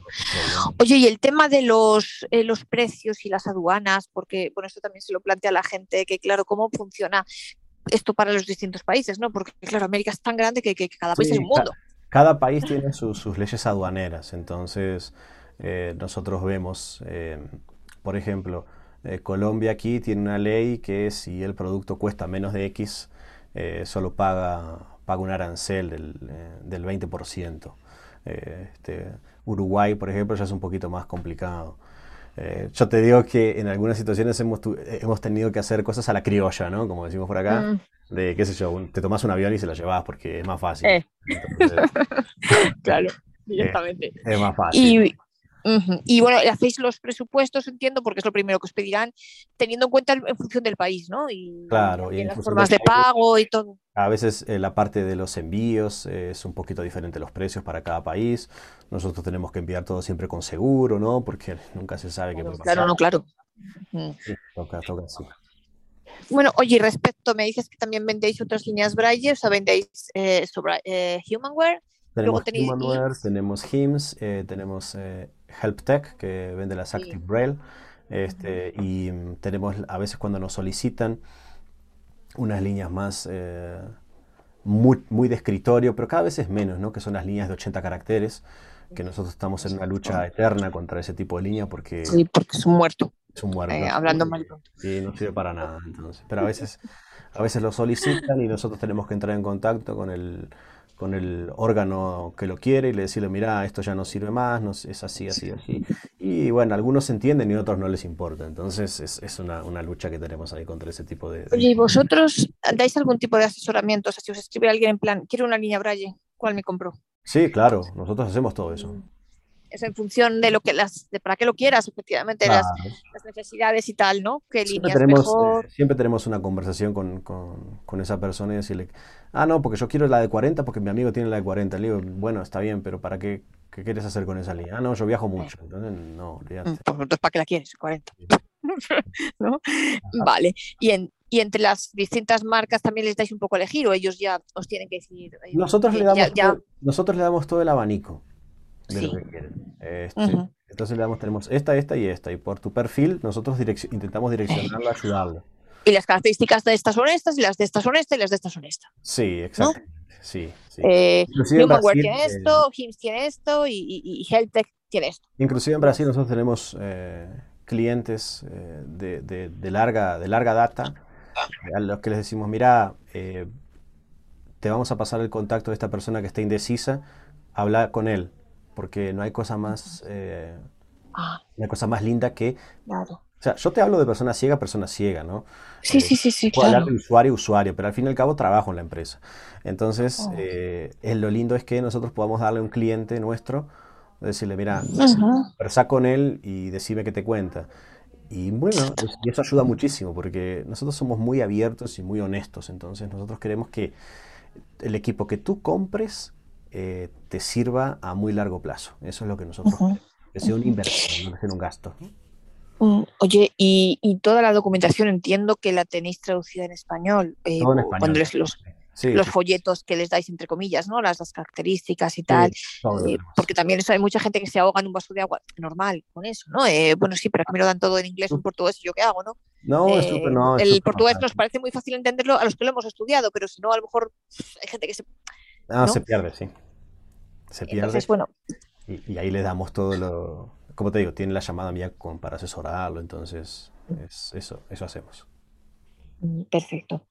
Oye, y el tema de los, eh, los precios y las aduanas, porque, bueno, esto también se lo plantea la gente, que claro, ¿cómo funciona esto para los distintos países, no? Porque, claro, América es tan grande que, cada país es un mundo. Cada, país tiene sus leyes aduaneras, entonces eh, nosotros vemos, por ejemplo, eh, Colombia aquí tiene una ley que si el producto cuesta menos de X, eh, solo paga, paga un arancel del, eh, del 20%. Este, Uruguay, por ejemplo, ya es un poquito más complicado. Eh, yo te digo que en algunas situaciones hemos, hemos tenido que hacer cosas a la criolla, ¿no? Como decimos por acá. Mm. De, qué sé yo, te tomas un avión y se lo llevas porque es más fácil. Eh. claro, directamente. es más fácil. Y bueno, hacéis los presupuestos, entiendo, porque es lo primero que os pedirán, teniendo en cuenta en función del país, ¿no? Y, claro, y, las formas de pago y todo. A veces eh, la parte de los envíos eh, es un poquito diferente los precios para cada país. Nosotros tenemos que enviar todo siempre con seguro, ¿no? Porque nunca se sabe qué puede pasar. Claro, no, claro. toca, toca, sí. Bueno, oye, respecto, me dices que también vendéis otras líneas Braille, o sea, vendéis eh, sobre Humanware. Tenemos Humanware, tenemos HIMS, tenemos HelpTech, que vende las Active Braille. Este, y tenemos a veces cuando nos solicitan unas líneas más eh, muy, muy, de escritorio, pero cada vez es menos, ¿no? que son las líneas de 80 caracteres, que nosotros estamos en una lucha eterna contra ese tipo de línea porque... Sí, porque es un muerto. Es un muerto. Eh, hablando mal. Sí, no sirve para nada. Entonces. Pero a veces, a veces lo solicitan y nosotros tenemos que entrar en contacto con el con el órgano que lo quiere y le decirle, mira, esto ya no sirve más, no, es así, así, así. Y bueno, algunos entienden y otros no les importa. Entonces es, es una, una, lucha que tenemos ahí contra ese tipo de... Oye, ¿y vosotros dais algún tipo de asesoramiento? O sea, si os escribe alguien en plan, quiero una línea Braille, ¿cuál me compró? Sí, claro, nosotros hacemos todo eso. Es en función de lo que las, de para qué lo quieras, efectivamente, las, necesidades y tal, ¿no? ¿Qué siempre líneas tenemos, mejor? Eh, siempre tenemos una conversación con, con, con, esa persona y decirle, ah, no, porque yo quiero la de 40 porque mi amigo tiene la de 40. Le digo, bueno, está bien, pero ¿para qué, qué quieres hacer con esa línea? Ah, no, yo viajo mucho. Entonces, no, mm, pues entonces, ¿para qué la quieres? 40. ¿No? Vale. Y en, y entre las distintas marcas también les dais un poco a elegir o ellos ya os tienen que decir. Nosotros, le damos nosotros le damos todo el abanico de lo que quieren. Este, entonces le damos, tenemos esta, esta y esta. Y por tu perfil, nosotros intentamos direccionarlo, ayudarlo. Y las características de estas son estas, y las de estas son estas, y las de estas son estas. Sí, exacto. Sí, sí. Eh, tiene esto, eh, tiene esto, y, y, tiene esto. Inclusive en Brasil nosotros tenemos eh, clientes eh, de, de, de, larga, de larga data a los que les decimos, mira, te vamos a pasar el contacto de esta persona que está indecisa, habla con él porque no hay cosa más, eh, ah. cosa más linda que... Claro. O sea, yo te hablo de persona ciega, persona ciega, ¿no? Sí, sí, sí, sí, puedo hablar de usuario, usuario, pero al fin y al cabo trabajo en la empresa. Entonces, oh. eh, lo lindo es que nosotros podamos darle a un cliente nuestro, decirle, mira, uh con él y decime qué te cuenta. Y bueno, y eso ayuda muchísimo porque nosotros somos muy abiertos y muy honestos. Entonces, nosotros queremos que el equipo que tú compres eh, te sirva a muy largo plazo. Eso es lo que nosotros que sea una inversión, no sea un gasto. Mm, oye, y, toda la documentación entiendo que la tenéis traducida en español. Eh, cuando les, los, los folletos que les dais, entre comillas, ¿no? Las, características y tal. Eh, porque también eso, hay mucha gente que se ahoga en un vaso de agua normal con eso, ¿no? bueno, sí, pero que me lo dan todo en inglés o en portugués, ¿y yo qué hago, no? No, es no El portugués nos parece muy fácil entenderlo a los que lo hemos estudiado, pero si no, a lo mejor hay gente que se Ah, se pierde, sí. Se pierde. Entonces, bueno. Y, ahí le damos todo lo. Como te digo, tiene la llamada mía con, para asesorarlo, entonces es, eso, eso hacemos. Mm, perfecto.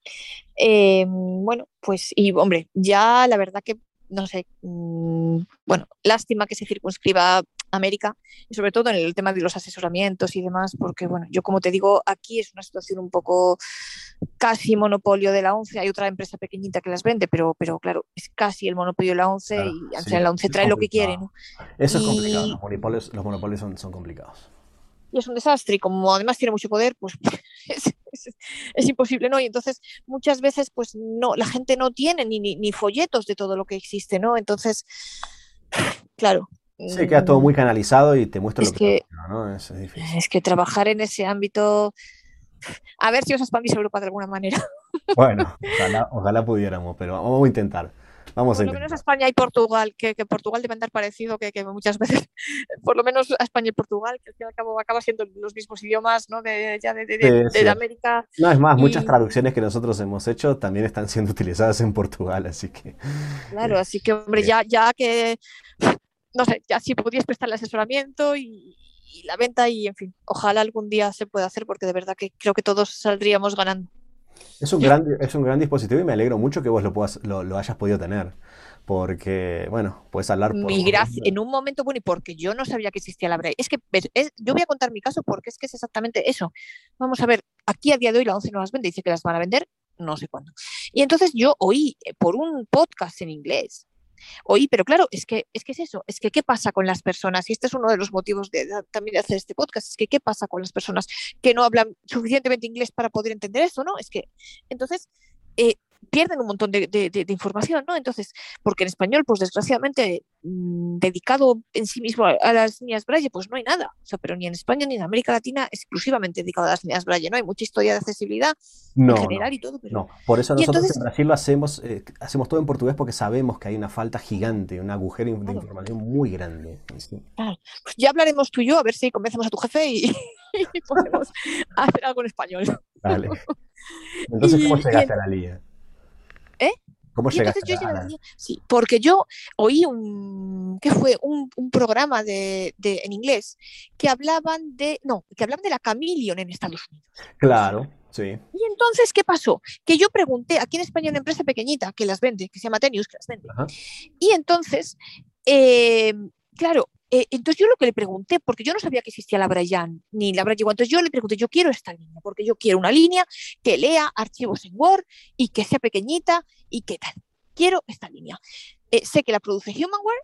Eh, bueno, pues, y hombre, ya la verdad que, no sé, mm, bueno, lástima que se circunscriba América y sobre todo en el tema de los asesoramientos y demás, porque bueno, yo como te digo, aquí es una situación un poco casi monopolio de la ONCE, hay otra empresa pequeñita que las vende, pero, pero claro, es casi el monopolio de la ONCE y la ONCE trae lo que quiere. ¿no? Eso es complicado, los monopolios, los monopolios son, son, complicados. Y es un desastre y como además tiene mucho poder, pues es, es, imposible, ¿no? Y entonces muchas veces pues no, la gente no tiene ni, ni, ni folletos de todo lo que existe, ¿no? Entonces, claro, Sí, queda todo muy canalizado y te muestra lo que, ¿no? es, es, que trabajar en ese ámbito, a ver si os expandís a Europa de alguna manera. Bueno, ojalá, pudiéramos, pero vamos a intentar. Vamos por lo menos a España y Portugal, que, que Portugal debe andar parecido, que, que, muchas veces, por lo menos a España y Portugal, que al fin y al cabo acaba siendo los mismos idiomas ¿no? de, ya de, de, de, América. No, es más, muchas traducciones que nosotros hemos hecho también están siendo utilizadas en Portugal, así que... Claro, así que, hombre, ya, ya que no sé, ya si podrías prestar el asesoramiento y, la venta y, en fin, ojalá algún día se pueda hacer porque de verdad que creo que todos saldríamos ganando. Es un, gran, es un gran dispositivo y me alegro mucho que vos lo, puedas, lo, lo hayas podido tener porque, bueno, puedes hablar por... Mi gracia, en un momento, bueno, y porque yo no sabía que existía la Braille. Es que yo voy a contar mi caso porque es que es exactamente eso. Vamos a ver, aquí a día de hoy la 11 no las vende, dice que las van a vender no sé cuándo. Y entonces yo oí eh, por un podcast en inglés, oí, pero claro, es que, es que es eso, es que qué pasa con las personas, y este es uno de los motivos de, también de hacer este podcast, es que qué pasa con las personas que no hablan suficientemente inglés para poder entender eso, ¿no? Es que, entonces, eh, pierden un montón de, información, ¿no? Entonces, porque en español, pues desgraciadamente, mm, dedicado en sí mismo a, las líneas Braille, pues no hay nada. O sea, pero ni en España ni en América Latina exclusivamente dedicado a las líneas Braille, ¿no? Hay mucha historia de accesibilidad en general y todo. Pero... No, por eso nosotros en Brasil lo hacemos, eh, hacemos todo en portugués porque sabemos que hay una falta gigante, un agujero de información muy grande. Claro. Pues ya hablaremos tú y yo, a ver si convencemos a tu jefe y, podemos hacer algo en español. Vale. Entonces, ¿cómo llegaste a la liga? ¿Cómo y entonces yo a Sí, porque yo oí un, ¿qué fue? Un, un programa de, de, en inglés que hablaban de, no, que hablaban de la Chameleon en Estados Unidos. Claro, sí. Y entonces, ¿qué pasó? Que yo pregunté, aquí en España hay una empresa pequeñita que las vende, que se llama Tenius, que las vende. Y entonces, eh, claro, eh, entonces yo lo que le pregunté, porque yo no sabía que existía la Brian ni la Braille entonces yo le pregunté, yo quiero esta línea, porque yo quiero una línea que lea archivos en Word y que sea pequeñita y que tal. Quiero esta línea. Eh, sé que la produce Humanware,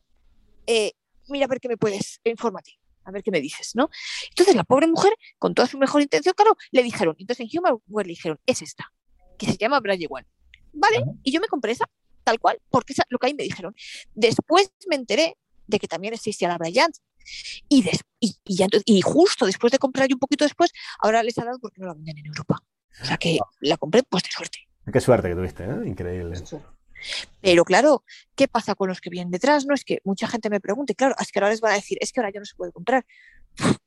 eh, mira a ver qué me puedes informar a ver qué me dices, ¿no? Entonces la pobre mujer, con toda su mejor intención, claro, le dijeron, entonces en Humanware le dijeron, es esta, que se llama Braille One. ¿Vale? Y yo me compré esa, tal cual, porque es lo que ahí me dijeron. Después me enteré de que también existía la Bryant. Y, y, y, justo después de comprar y un poquito después, ahora les ha dado porque no la venden en Europa. O sea que la compré pues de suerte. Qué suerte que tuviste, ¿eh? Increíble. Pero claro, ¿qué pasa con los que vienen detrás? No es que mucha gente me pregunte, claro, es que ahora les van a decir, es que ahora ya no se puede comprar.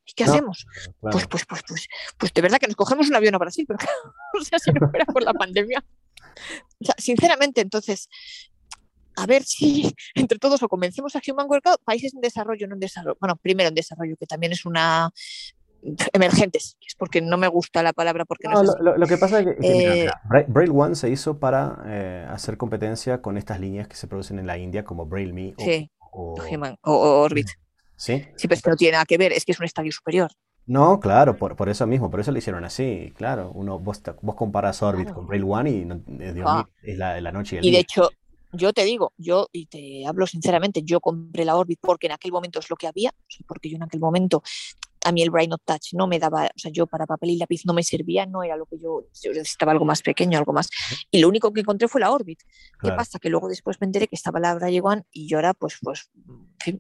¿Y qué hacemos? Pues, pues, pues, pues, pues de verdad que nos cogemos un avión a Brasil, pero o sea, si no fuera por la pandemia. O sea, sinceramente, entonces, a ver si entre todos o convencemos a Human Workout, países en desarrollo, no en desarrollo, bueno, primero en desarrollo, que también es una emergentes, es porque no me gusta la palabra porque no, lo, que pasa es que, eh, Braille One se hizo para eh, hacer competencia con estas líneas que se producen en la India como Braille Me o, Orbit. Sí. Sí, pero es que no tiene nada que ver, es que es un estadio superior. No, claro, por, por eso mismo, por eso lo hicieron así, claro. Uno, vos, vos comparas Orbit con Braille One y Dios ah. es la, la, noche y el Y de hecho, yo te digo, yo, y te hablo sinceramente, yo compré la Orbit porque en aquel momento es lo que había, porque yo en aquel momento, a mí el Brain Not Touch no me daba, o sea, yo para papel y lápiz no me servía, no era lo que yo, yo necesitaba algo más pequeño, algo más. Y lo único que encontré fue la Orbit. ¿Qué pasa? Que luego después me enteré que estaba la Braille One y yo ahora, pues, pues,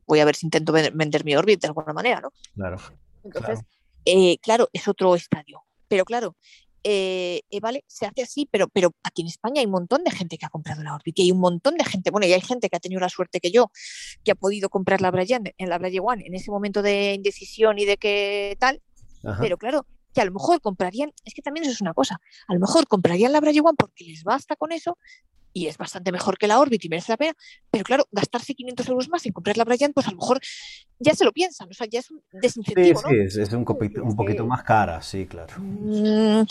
voy a ver si intento vender mi Orbit de alguna manera, ¿no? Claro. Entonces, claro. Eh, claro, es otro estadio. Pero claro, eh, eh, vale, se hace así, pero, pero aquí en España hay un montón de gente que ha comprado la Orbit y hay un montón de gente, bueno, y hay gente que ha tenido la suerte que yo, que ha podido comprar la Braille, en la Braille One en ese momento de indecisión y de qué tal, pero claro, que a lo mejor comprarían, es que también eso es una cosa, a lo mejor comprarían la Braille One porque les basta con eso y es bastante mejor que la Orbit y merece la pena, pero claro, gastarse 500 euros más en comprar la Bryant, pues a lo mejor ya se lo piensan, o sea, ya es un desincentivo, Sí, sí, es, un, poquito, un poquito más cara, sí, claro. Mm,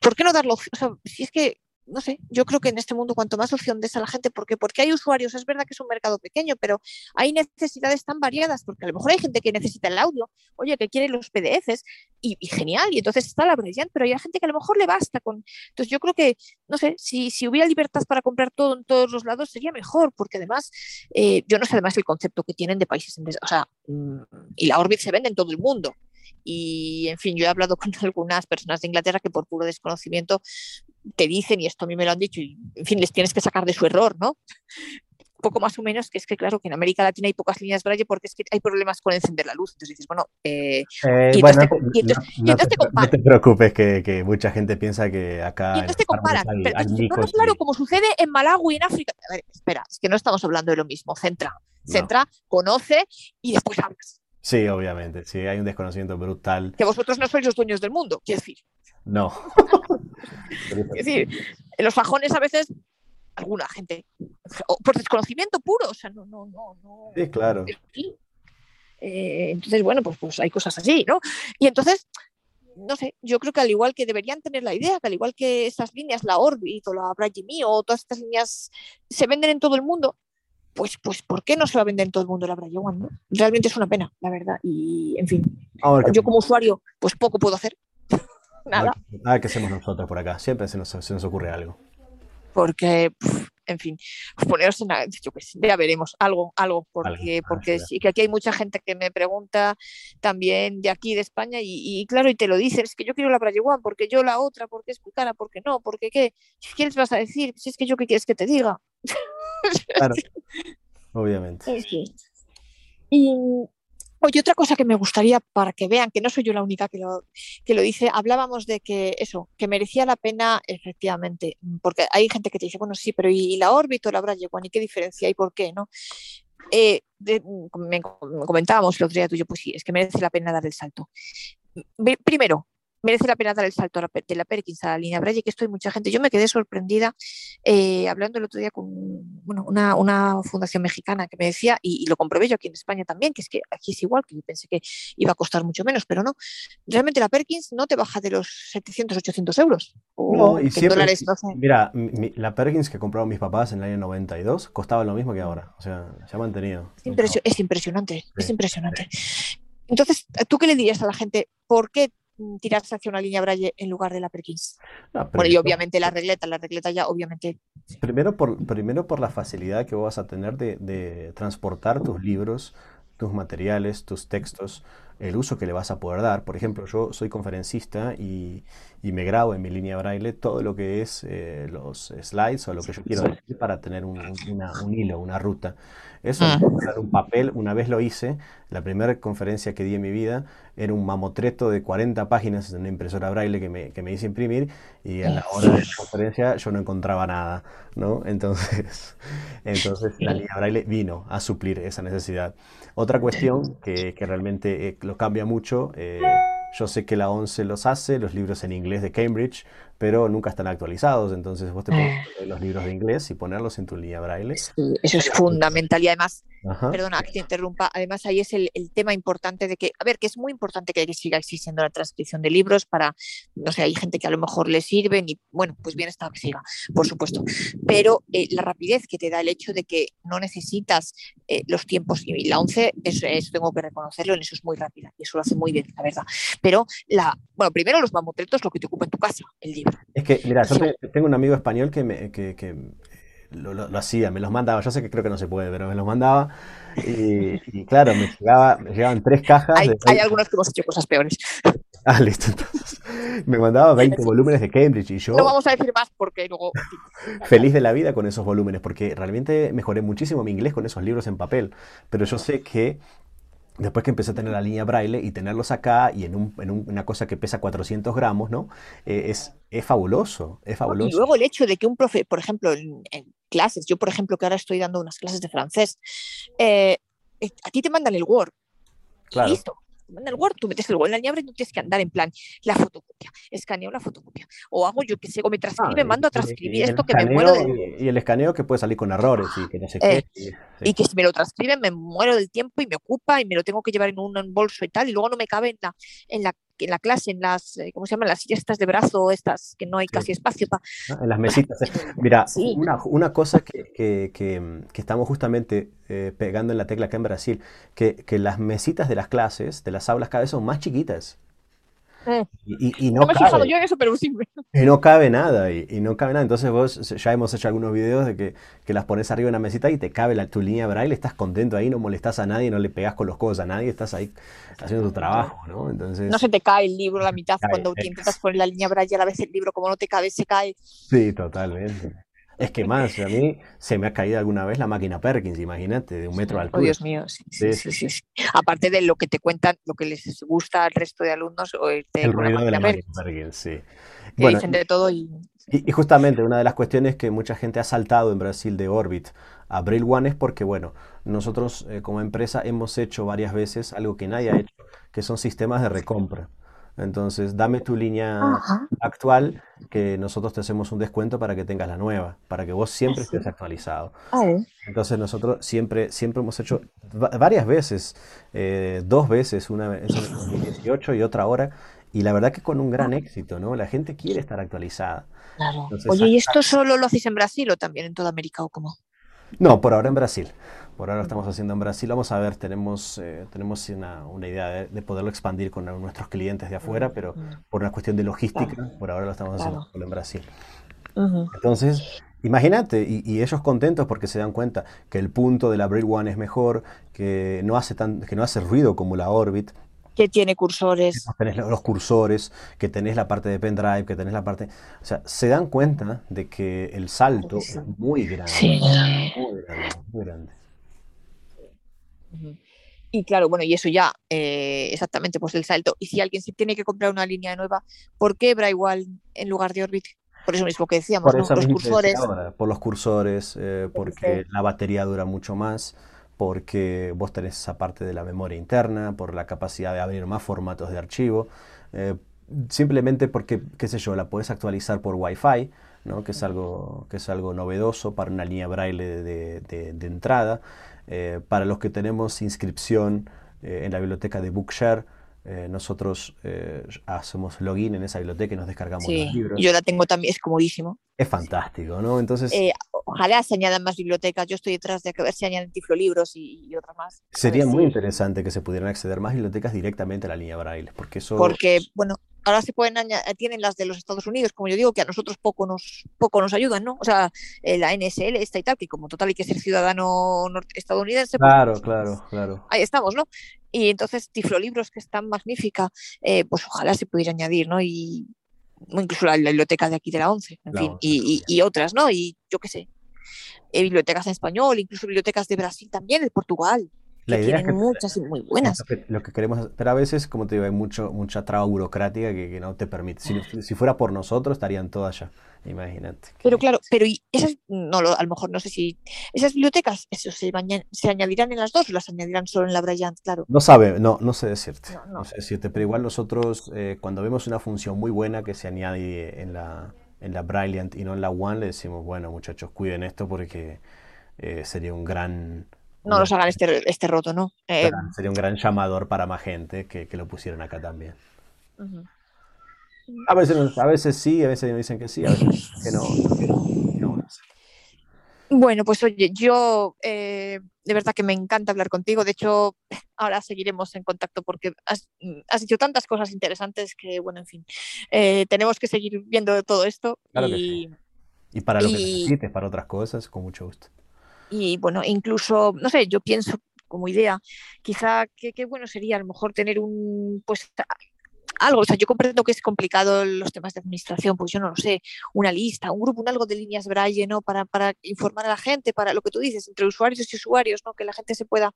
¿Por qué no darlo? O sea, si es que no sé, yo creo que en este mundo cuanto más opción des a la gente, porque porque hay usuarios, es verdad que es un mercado pequeño, pero hay necesidades tan variadas, porque a lo mejor hay gente que necesita el audio, oye, que quiere los PDFs y, genial, y entonces está la Brilliant, pero hay gente que a lo mejor le basta con. Entonces yo creo que, no sé, si, si hubiera libertad para comprar todo en todos los lados sería mejor, porque además, eh, yo no sé además el concepto que tienen de países, o sea, mm, y la Orbit se vende en todo el mundo. Y, en fin, yo he hablado con algunas personas de Inglaterra que por puro desconocimiento te dicen, y esto a mí me lo han dicho, y en fin, les tienes que sacar de su error, ¿no? poco más o menos, que es que claro, que en América Latina hay pocas líneas Braille porque es que hay problemas con encender la luz. Entonces dices, bueno, eh, eh y, entonces bueno te, y entonces, no, y entonces te comparan. No te preocupes, que, que, mucha gente piensa que acá. Y entonces te comparan. Hay, pero, no, no, claro, como sucede en Malawi en África. A ver, espera, es que no estamos hablando de lo mismo. Centra, centra, no. conoce y después hablas. Sí, obviamente, sí, hay un desconocimiento brutal. Que vosotros no sois los dueños del mundo, quiero decir. No. es decir, en los fajones a veces alguna gente, por desconocimiento puro, o sea, no, no, no. no sí, claro. Eh, entonces, bueno, pues, pues hay cosas así, ¿no? Y entonces, no sé, yo creo que al igual que deberían tener la idea, que al igual que estas líneas, la Orbit o la Braggy o todas estas líneas se venden en todo el mundo, pues, pues ¿por qué no se va a vender en todo el mundo la Braggy One? Realmente es una pena, la verdad. Y, en fin, yo como usuario, pues poco puedo hacer. Nada. A ver qué hacemos nosotros por acá. Siempre se nos, se nos ocurre algo. Porque, en fin, poneros en, yo que ya veremos algo, algo, porque, porque sí que aquí hay mucha gente que me pregunta también de aquí de España y, claro, y te lo dicen, es que yo quiero la Playa One, porque yo la otra, porque es muy cara, porque no, porque qué, ¿qué les vas a decir? Si es que yo qué quieres que te diga. Claro, obviamente. Sí. Y, Oye, otra cosa que me gustaría para que vean que no soy yo la única que lo, que lo dice, hablábamos de que eso, que merecía la pena efectivamente, porque hay gente que te dice, bueno, sí, pero ¿y la órbita la Braille ¿Y qué diferencia y por qué? ¿no? Eh, me, comentábamos el otro día tú yo, pues sí, es que merece la pena dar el salto. Primero, merece la pena dar el salto de la Perkins a la línea Braille, que esto hay mucha gente. Yo me quedé sorprendida eh, hablando el otro día con una, fundación mexicana que me decía, y, lo comprobé yo aquí en España también, que es que aquí es igual, que yo pensé que iba a costar mucho menos, pero no. Realmente la Perkins no te baja de los 700, 800 euros. no, y siempre, Mira, la Perkins que compraron mis papás en el año 92 costaba lo mismo que ahora. O sea, se ha mantenido. Es, impresionante, es impresionante. Entonces, ¿tú qué le dirías a la gente? ¿Por qué tirarse hacia una línea Braille en lugar de la Perkins. bueno, y obviamente la regleta, la regleta ya obviamente. Primero por, primero por la facilidad que vas a tener de, de transportar tus libros, tus materiales, tus textos, el uso que le vas a poder dar. Por ejemplo, yo soy conferencista y, y me grabo en mi línea braille todo lo que es eh, los slides o lo que yo quiero decir para tener un, un hilo, una ruta. Eso, ah. un papel, una vez lo hice, la primera conferencia que di en mi vida era un mamotreto de 40 páginas en una impresora braille que me, que me hice imprimir y a la hora de la conferencia yo no encontraba nada, ¿no? Entonces, entonces la línea braille vino a suplir esa necesidad. Otra cuestión que, que realmente eh, lo cambia mucho, eh, yo sé que la 11 los hace, los libros en inglés de Cambridge, pero nunca están actualizados. Entonces vos te ah. poner los libros de inglés y ponerlos en tu línea braille. eso es fundamental. Y además, perdona que te interrumpa, además ahí es el, tema importante de que, a ver, que es muy importante que siga existiendo la transcripción de libros para, no sé, hay gente que a lo mejor le sirven y, bueno, pues bien está que siga, por supuesto. Pero eh, la rapidez que te da el hecho de que no necesitas eh, los tiempos, y la 11, eso, eso, tengo que reconocerlo, en eso es muy rápida y eso lo hace muy bien, la verdad. Pero, la, bueno, primero los mamotretos, lo que te ocupa en tu casa, el libro es que, mira, yo tengo un amigo español que, me, lo, hacía, me los mandaba. Yo sé que creo que no se puede, pero me los mandaba. Y, claro, me, llegaba, llegaban tres cajas. Hay, hay algunos que hemos hecho cosas peores. Ah, listo. Entonces, me mandaba 20 volúmenes de Cambridge y yo. No vamos a decir más porque luego. Feliz de la vida con esos volúmenes, porque realmente mejoré muchísimo mi inglés con esos libros en papel. Pero yo sé que Después que empecé a tener la línea braille y tenerlos acá y en, una cosa que pesa 400 gramos, ¿no? Eh, es, es fabuloso, es fabuloso. Y luego el hecho de que un profe, por ejemplo, en, clases, yo por ejemplo que ahora estoy dando unas clases de francés, eh, eh, a ti te mandan el Word. Claro. Listo en el Word, tú metes el Word en la libre y no tienes que andar en plan la fotocopia, escaneo la fotocopia. O hago yo que sé, o me transcribe, ah, mando a transcribir esto que me muero de... Y el escaneo que puede salir con errores y que no sé qué. Eh, y, que si me lo transcriben me muero del tiempo y me ocupa y me lo tengo que llevar en un bolso y tal, y luego no me cabe en la, en la en la clase, en las, eh, ¿cómo se llaman? Las sillas estas de brazo, estas que no hay casi espacio para... En las mesitas. Eh. Mira, una, una, cosa que, que, que, estamos justamente eh, pegando en la tecla acá en Brasil, que, que las mesitas de las clases, de las aulas cada vez son más chiquitas. Y, no, me he fijado yo en eso, pero sí. Y no cabe nada, y, no cabe nada. Entonces vos, ya hemos hecho algunos videos de que, que las pones arriba de una mesita y te cabe la, tu línea braille, estás contento ahí, no molestas a nadie, no le pegas con los codos a nadie, estás ahí haciendo tu trabajo, ¿no? Entonces... No se te cae el libro a la mitad cuando intentas poner la línea braille, a la vez el libro como no te cabe, se cae. Sí, totalmente. Es que más, a mí se me ha caído alguna vez la máquina Perkins, imagínate, de un metro de altura. Oh, Dios mío, sí sí, sí, Aparte de lo que te cuentan, lo que les gusta al resto de alumnos, o el, ruido de la máquina Perkins, sí. bueno, dicen de todo y... y... justamente una de las cuestiones que mucha gente ha saltado en Brasil de Orbit a Braille One es porque, bueno, nosotros eh, como empresa hemos hecho varias veces algo que nadie ha hecho, que son sistemas de recompra. Entonces, dame tu línea actual, que nosotros te hacemos un descuento para que tengas la nueva, para que vos siempre estés actualizado. Entonces, nosotros siempre, siempre hemos hecho varias veces, eh, dos veces, una vez en 2018 y otra hora, y la verdad que con un gran éxito, ¿no? La gente quiere estar actualizada. Claro. Oye, ¿y esto solo lo hacéis en Brasil o también en toda América o cómo? No, por ahora en Brasil. Por ahora lo estamos haciendo en Brasil. Vamos a ver, tenemos, eh, tenemos una, una idea de, poderlo expandir con nuestros clientes de afuera, pero por una cuestión de logística, por ahora lo estamos haciendo solo en Brasil. Entonces, imagínate, y, ellos contentos porque se dan cuenta que el punto de la Braille One es mejor, que no hace, tan, que no hace ruido como la Orbit, que tiene cursores. Que tenés los cursores, que tenés la parte de pendrive, que tenés la parte... O sea, se dan cuenta de que el salto es muy grande. Sí. Muy grande, muy grande. Y claro, bueno, y eso ya, eh, exactamente, pues el salto. Y si alguien se tiene que comprar una línea nueva, ¿por qué igual en lugar de Orbit? Por eso mismo que decíamos, por los cursores. por los cursores, eh, porque la batería dura mucho más porque vos tenés esa parte de la memoria interna, por la capacidad de abrir más formatos de archivo, eh, simplemente porque, qué sé yo, la puedes actualizar por Wi-Fi, ¿no? que, es algo, que es algo novedoso para una línea braille de, entrada. Eh, para los que tenemos inscripción eh, en la biblioteca de Bookshare, eh, nosotros eh, hacemos login en esa biblioteca y nos descargamos los libros. Yo la tengo también, es comodísimo. Es fantástico, ¿no? Entonces. Eh, ojalá se añadan más bibliotecas. Yo estoy detrás de que ver si añaden tiflolibros y, y otras más. Sería muy interesante que se pudieran acceder más bibliotecas directamente a la línea Braille, porque eso. Porque, bueno, ahora se pueden tienen las de los Estados Unidos, como yo digo, que a nosotros poco nos, poco nos ayudan, ¿no? O sea, eh, la NSL, esta y tal, que como total hay que ser ciudadano estadounidense. Pues, claro, claro, claro. Ahí estamos, ¿no? Y entonces Tiflolibros, que es tan magnífica, eh, pues ojalá se pudiera añadir, ¿no? Y incluso la, biblioteca de aquí de la ONCE, en fin, y, y, otras, ¿no? Y yo qué sé, eh, bibliotecas en español, incluso bibliotecas de Brasil también, de Portugal. La idea es que, muchas y muy buenas. Lo que, queremos, pero a veces, como te digo, hay mucho, mucha traba burocrática que, no te permite. Si, fuera por nosotros, estarían todas ya. Imagínate. Pero claro, pero esas, no, a lo mejor no sé si esas bibliotecas, eso se, se añadirán en las dos o las añadirán solo en la Bryant, claro. No sabe, no, no sé decirte. No, sé decirte, pero igual nosotros, eh, cuando vemos una función muy buena que se añade en la, en la Brilliant y no en la One, le decimos, bueno, muchachos, cuiden esto porque eh, sería un gran no nos hagan este, este roto, ¿no? Eh, sería un gran llamador para más gente que, lo pusieran acá también. a, veces, a veces sí, a veces me dicen que sí, a veces que no. Bueno, pues oye, yo eh, de verdad que me encanta hablar contigo. De hecho, ahora seguiremos en contacto porque has, dicho tantas cosas interesantes que, bueno, en fin, eh, tenemos que seguir viendo todo esto. y, y para lo que necesites, para otras cosas, con mucho gusto. Y bueno, incluso, no sé, yo pienso como idea, quizá qué bueno sería a lo mejor tener un, pues algo, o sea, yo comprendo que es complicado los temas de administración, pues yo no lo sé, una lista, un grupo, un algo de líneas Braille, ¿no? Para, para informar a la gente, para lo que tú dices, entre usuarios y usuarios, ¿no? Que la gente se pueda,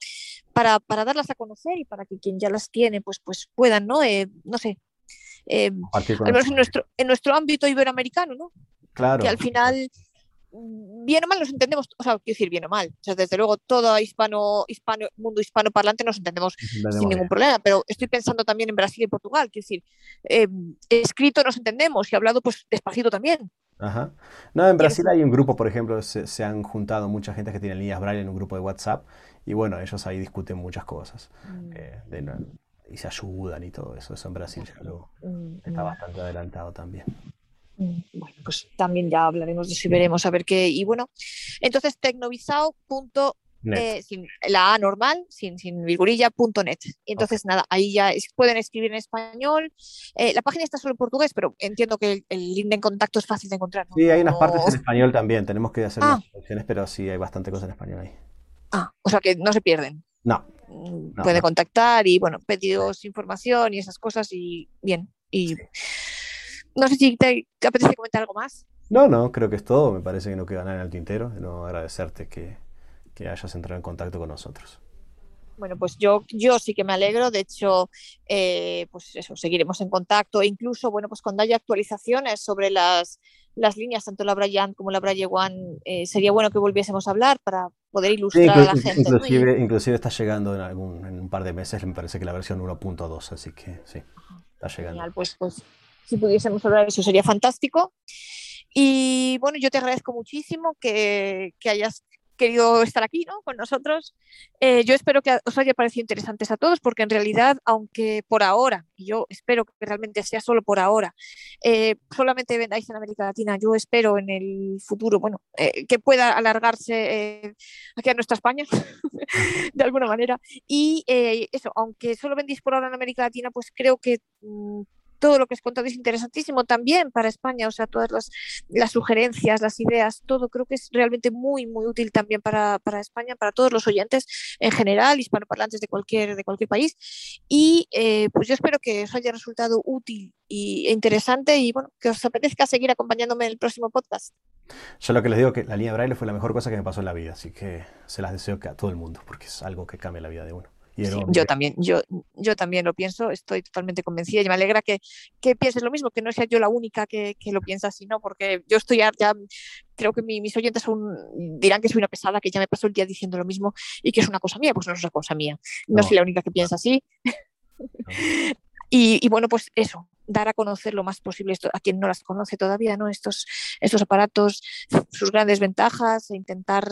para, para darlas a conocer y para que quien ya las tiene, pues, pues puedan, ¿no? Eh, no sé, eh, al menos en nuestro, en nuestro ámbito iberoamericano, ¿no? Claro. Que al final bien o mal nos entendemos, o sea, quiero decir bien o mal, o sea, desde luego todo hispano, hispano, mundo hispano parlante nos entendemos sin ningún problema, pero estoy pensando también en Brasil y Portugal, quiero decir, eh, escrito nos entendemos y hablado pues despacito también. Ajá. No, en Brasil hay un grupo, por ejemplo, se, han juntado mucha gente que tiene líneas braille en un grupo de WhatsApp y bueno, ellos ahí discuten muchas cosas mm. eh, y se ayudan y todo eso. Eso en Brasil ya lo, mm, está mm. bastante adelantado también. Bueno, pues también ya hablaremos de eso y veremos a ver qué. Y bueno, entonces tecnovizao.net, eh, sin la A normal, sin, sin virgulilla.net. Y entonces nada, ahí ya pueden escribir en español. Eh, la página está solo en portugués, pero entiendo que el, link de contacto es fácil de encontrar. Sí, hay unas partes en español también. Tenemos que hacer unas ah. pero sí hay bastante cosas en español ahí. Ah, o sea que no se pierden. No. Mm, puede contactar y bueno, pedidos información y esas cosas y bien. Y no sé si te, apetece comentar algo más. No, no, creo que es todo. Me parece que no queda nada en el tintero. No agradecerte que, hayas entrado en contacto con nosotros. Bueno, pues yo, yo sí que me alegro. De hecho, eh, pues eso, seguiremos en contacto. E incluso, bueno, pues cuando haya actualizaciones sobre las, las líneas, tanto la Brian como la Braille One, eh, sería bueno que volviésemos a hablar para poder ilustrar a la gente. Inclusive, inclusive está llegando en, algún, en un par de meses, me parece que la versión 1.2, así que sí, está llegando. Genial, pues, pues si pudiésemos hablar eso sería fantástico. Y bueno, yo te agradezco muchísimo que, hayas querido estar aquí ¿no? con nosotros. Eh, yo espero que os haya parecido interesantes a todos, porque en realidad, aunque por ahora, y yo espero que realmente sea solo por ahora, eh, solamente vendáis en América Latina, yo espero en el futuro, bueno, eh, que pueda alargarse aquí a nuestra España, de alguna manera. Y eso, aunque solo vendéis por ahora en América Latina, pues creo que mm, todo lo que es contado es interesantísimo también para España, o sea, todas las, sugerencias, las ideas, todo creo que es realmente muy, muy útil también para, para España, para todos los oyentes en general, hispanoparlantes de cualquier, de cualquier país. Y eh, pues yo espero que os haya resultado útil e interesante y bueno, que os apetezca seguir acompañándome en el próximo podcast. Yo lo que les digo que la línea Braille fue la mejor cosa que me pasó en la vida, así que se las deseo a todo el mundo, porque es algo que cambia la vida de uno yo también, yo, yo también lo pienso, estoy totalmente convencida y me alegra que, que pienses lo mismo, que no sea yo la única que, que lo piensa así, ¿no? Porque yo estoy ya, creo que mis oyentes dirán que soy una pesada, que ya me paso el día diciendo lo mismo y que es una cosa mía, pues no es una cosa mía. No, soy la única que piensa así. y, y, bueno, pues eso, dar a conocer lo más posible esto, a quien no las conoce todavía, ¿no? Estos, estos aparatos, sus grandes ventajas, e intentar,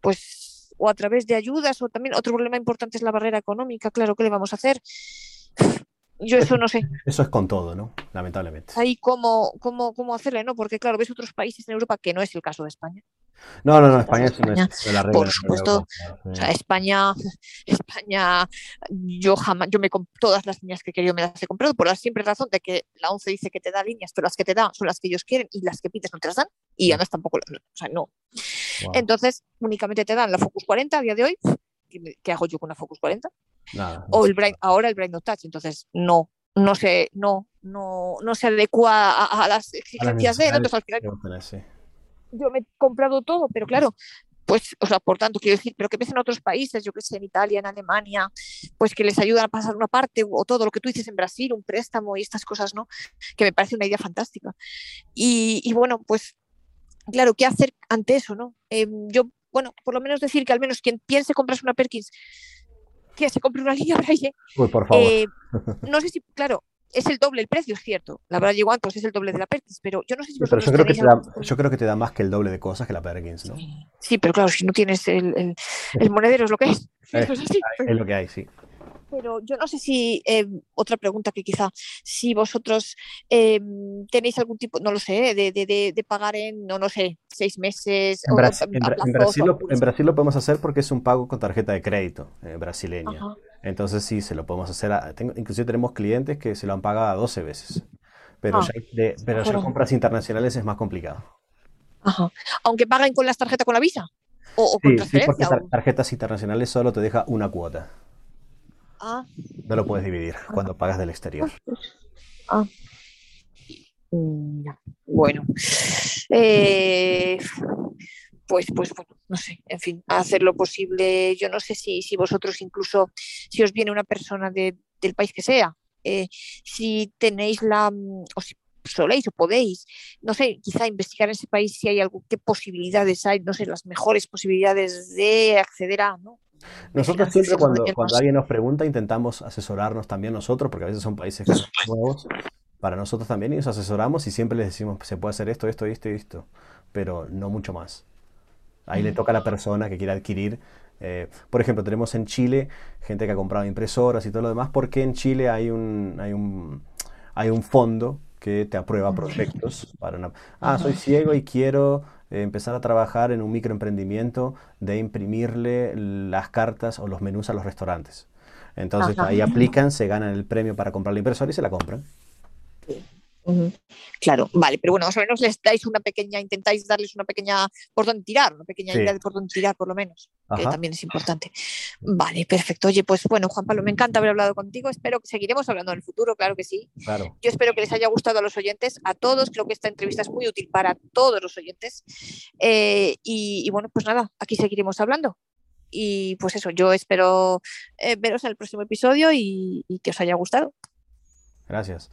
pues o a través de ayudas o también otro problema importante es la barrera económica, claro, ¿qué le vamos a hacer? Yo eso no sé. Eso es con todo, ¿no? Lamentablemente. Ahí cómo, cómo, cómo hacerle, ¿no? Porque claro, ves otros países en Europa que no es el caso de España. No, no, no, España, es, regla. Por supuesto, o sea, España, España, yo jamás, yo me todas las líneas que he querido me las he comprado por la simple razón de que la ONCE dice que te da líneas, pero las que te da son las que ellos quieren y las que pides no te las dan y además tampoco, o sea, no. Entonces, únicamente te dan la Focus 40 a día de hoy. ¿Qué, hago yo con la Focus 40? O el Brain, ahora el Brain No Touch. Entonces, no, no se, no, no, no se adecua a, las exigencias de. yo me he comprado todo, pero claro, pues, o sea, por tanto, quiero decir, pero que ves en otros países, yo que sé, en Italia, en Alemania, pues que les ayudan a pasar una parte o todo lo que tú dices en Brasil, un préstamo y estas cosas, ¿no? Que me parece una idea fantástica. Y, y bueno, pues claro, ¿qué hacer ante eso? ¿no? Em, yo, bueno, por lo menos decir que al menos quien piense comprarse una Perkins, que se compre una línea Braille. Uy, por favor. Eh, no sé si, claro, es el doble el precio, es cierto. La Braille pues es el doble de la Perkins, pero yo no sé si pero yo creo, que te da, yo creo que te da más que el doble de cosas que la Perkins, ¿no? Sí, pero claro, si no tienes el, el, monedero es lo que es. es, es lo que hay, sí pero yo no sé si, eh, otra pregunta que quizá, si vosotros eh, tenéis algún tipo, no lo sé, de, de, de, pagar en, no, no sé, seis meses. En, Brasil, en, Brasil, lo, en, Brasil, lo, podemos hacer porque es un pago con tarjeta de crédito eh, brasileña. Entonces sí, se lo podemos hacer. tengo, inclusive tenemos clientes que se lo han pagado 12 veces. Pero, ah, ya, pero ya compras internacionales es más complicado. Ajá. Aunque paguen con las tarjetas con la visa. O, con sí, porque tarjetas internacionales solo te deja una cuota. Ah. No lo puedes dividir cuando pagas del exterior. Ah. Mm, bueno. Eh, pues, pues bueno, no sé, en fin, hacer lo posible. Yo no sé si, si vosotros incluso, si os viene una persona del país que sea, eh, si tenéis la, mm, o si soléis o podéis, no sé, quizá investigar en ese país si hay algo, qué posibilidades hay, no sé, las mejores posibilidades de acceder a, ¿no? Nosotros siempre cuando, cuando alguien nos pregunta intentamos asesorarnos también nosotros, porque a veces son países nuevos para nosotros también y nos asesoramos y siempre les decimos, se puede hacer esto, esto, esto y esto, pero no mucho más. Ahí le toca a la persona que quiera adquirir. Eh, por ejemplo, tenemos en Chile gente que ha comprado impresoras y todo lo demás, porque en Chile hay un, hay un, hay un fondo que te aprueba proyectos para una... Ah, soy ciego y quiero eh, empezar a trabajar en un microemprendimiento de imprimirle las cartas o los menús a los restaurantes. Entonces ahí aplican, se ganan el premio para comprar la impresora y se la compran. Claro, vale, pero bueno, más o menos les dais una pequeña, intentáis darles una pequeña por dónde tirar, una pequeña idea de por dónde tirar, por lo menos, que también es importante. Vale, perfecto. Oye, pues bueno, Juan Pablo, me encanta haber hablado contigo. Espero que seguiremos hablando en el futuro, claro que sí. Claro. Yo espero que les haya gustado a los oyentes, a todos. Creo que esta entrevista es muy útil para todos los oyentes. Eh, y, bueno, pues nada, aquí seguiremos hablando. Y pues eso, yo espero eh, veros en el próximo episodio y que os haya gustado. Gracias.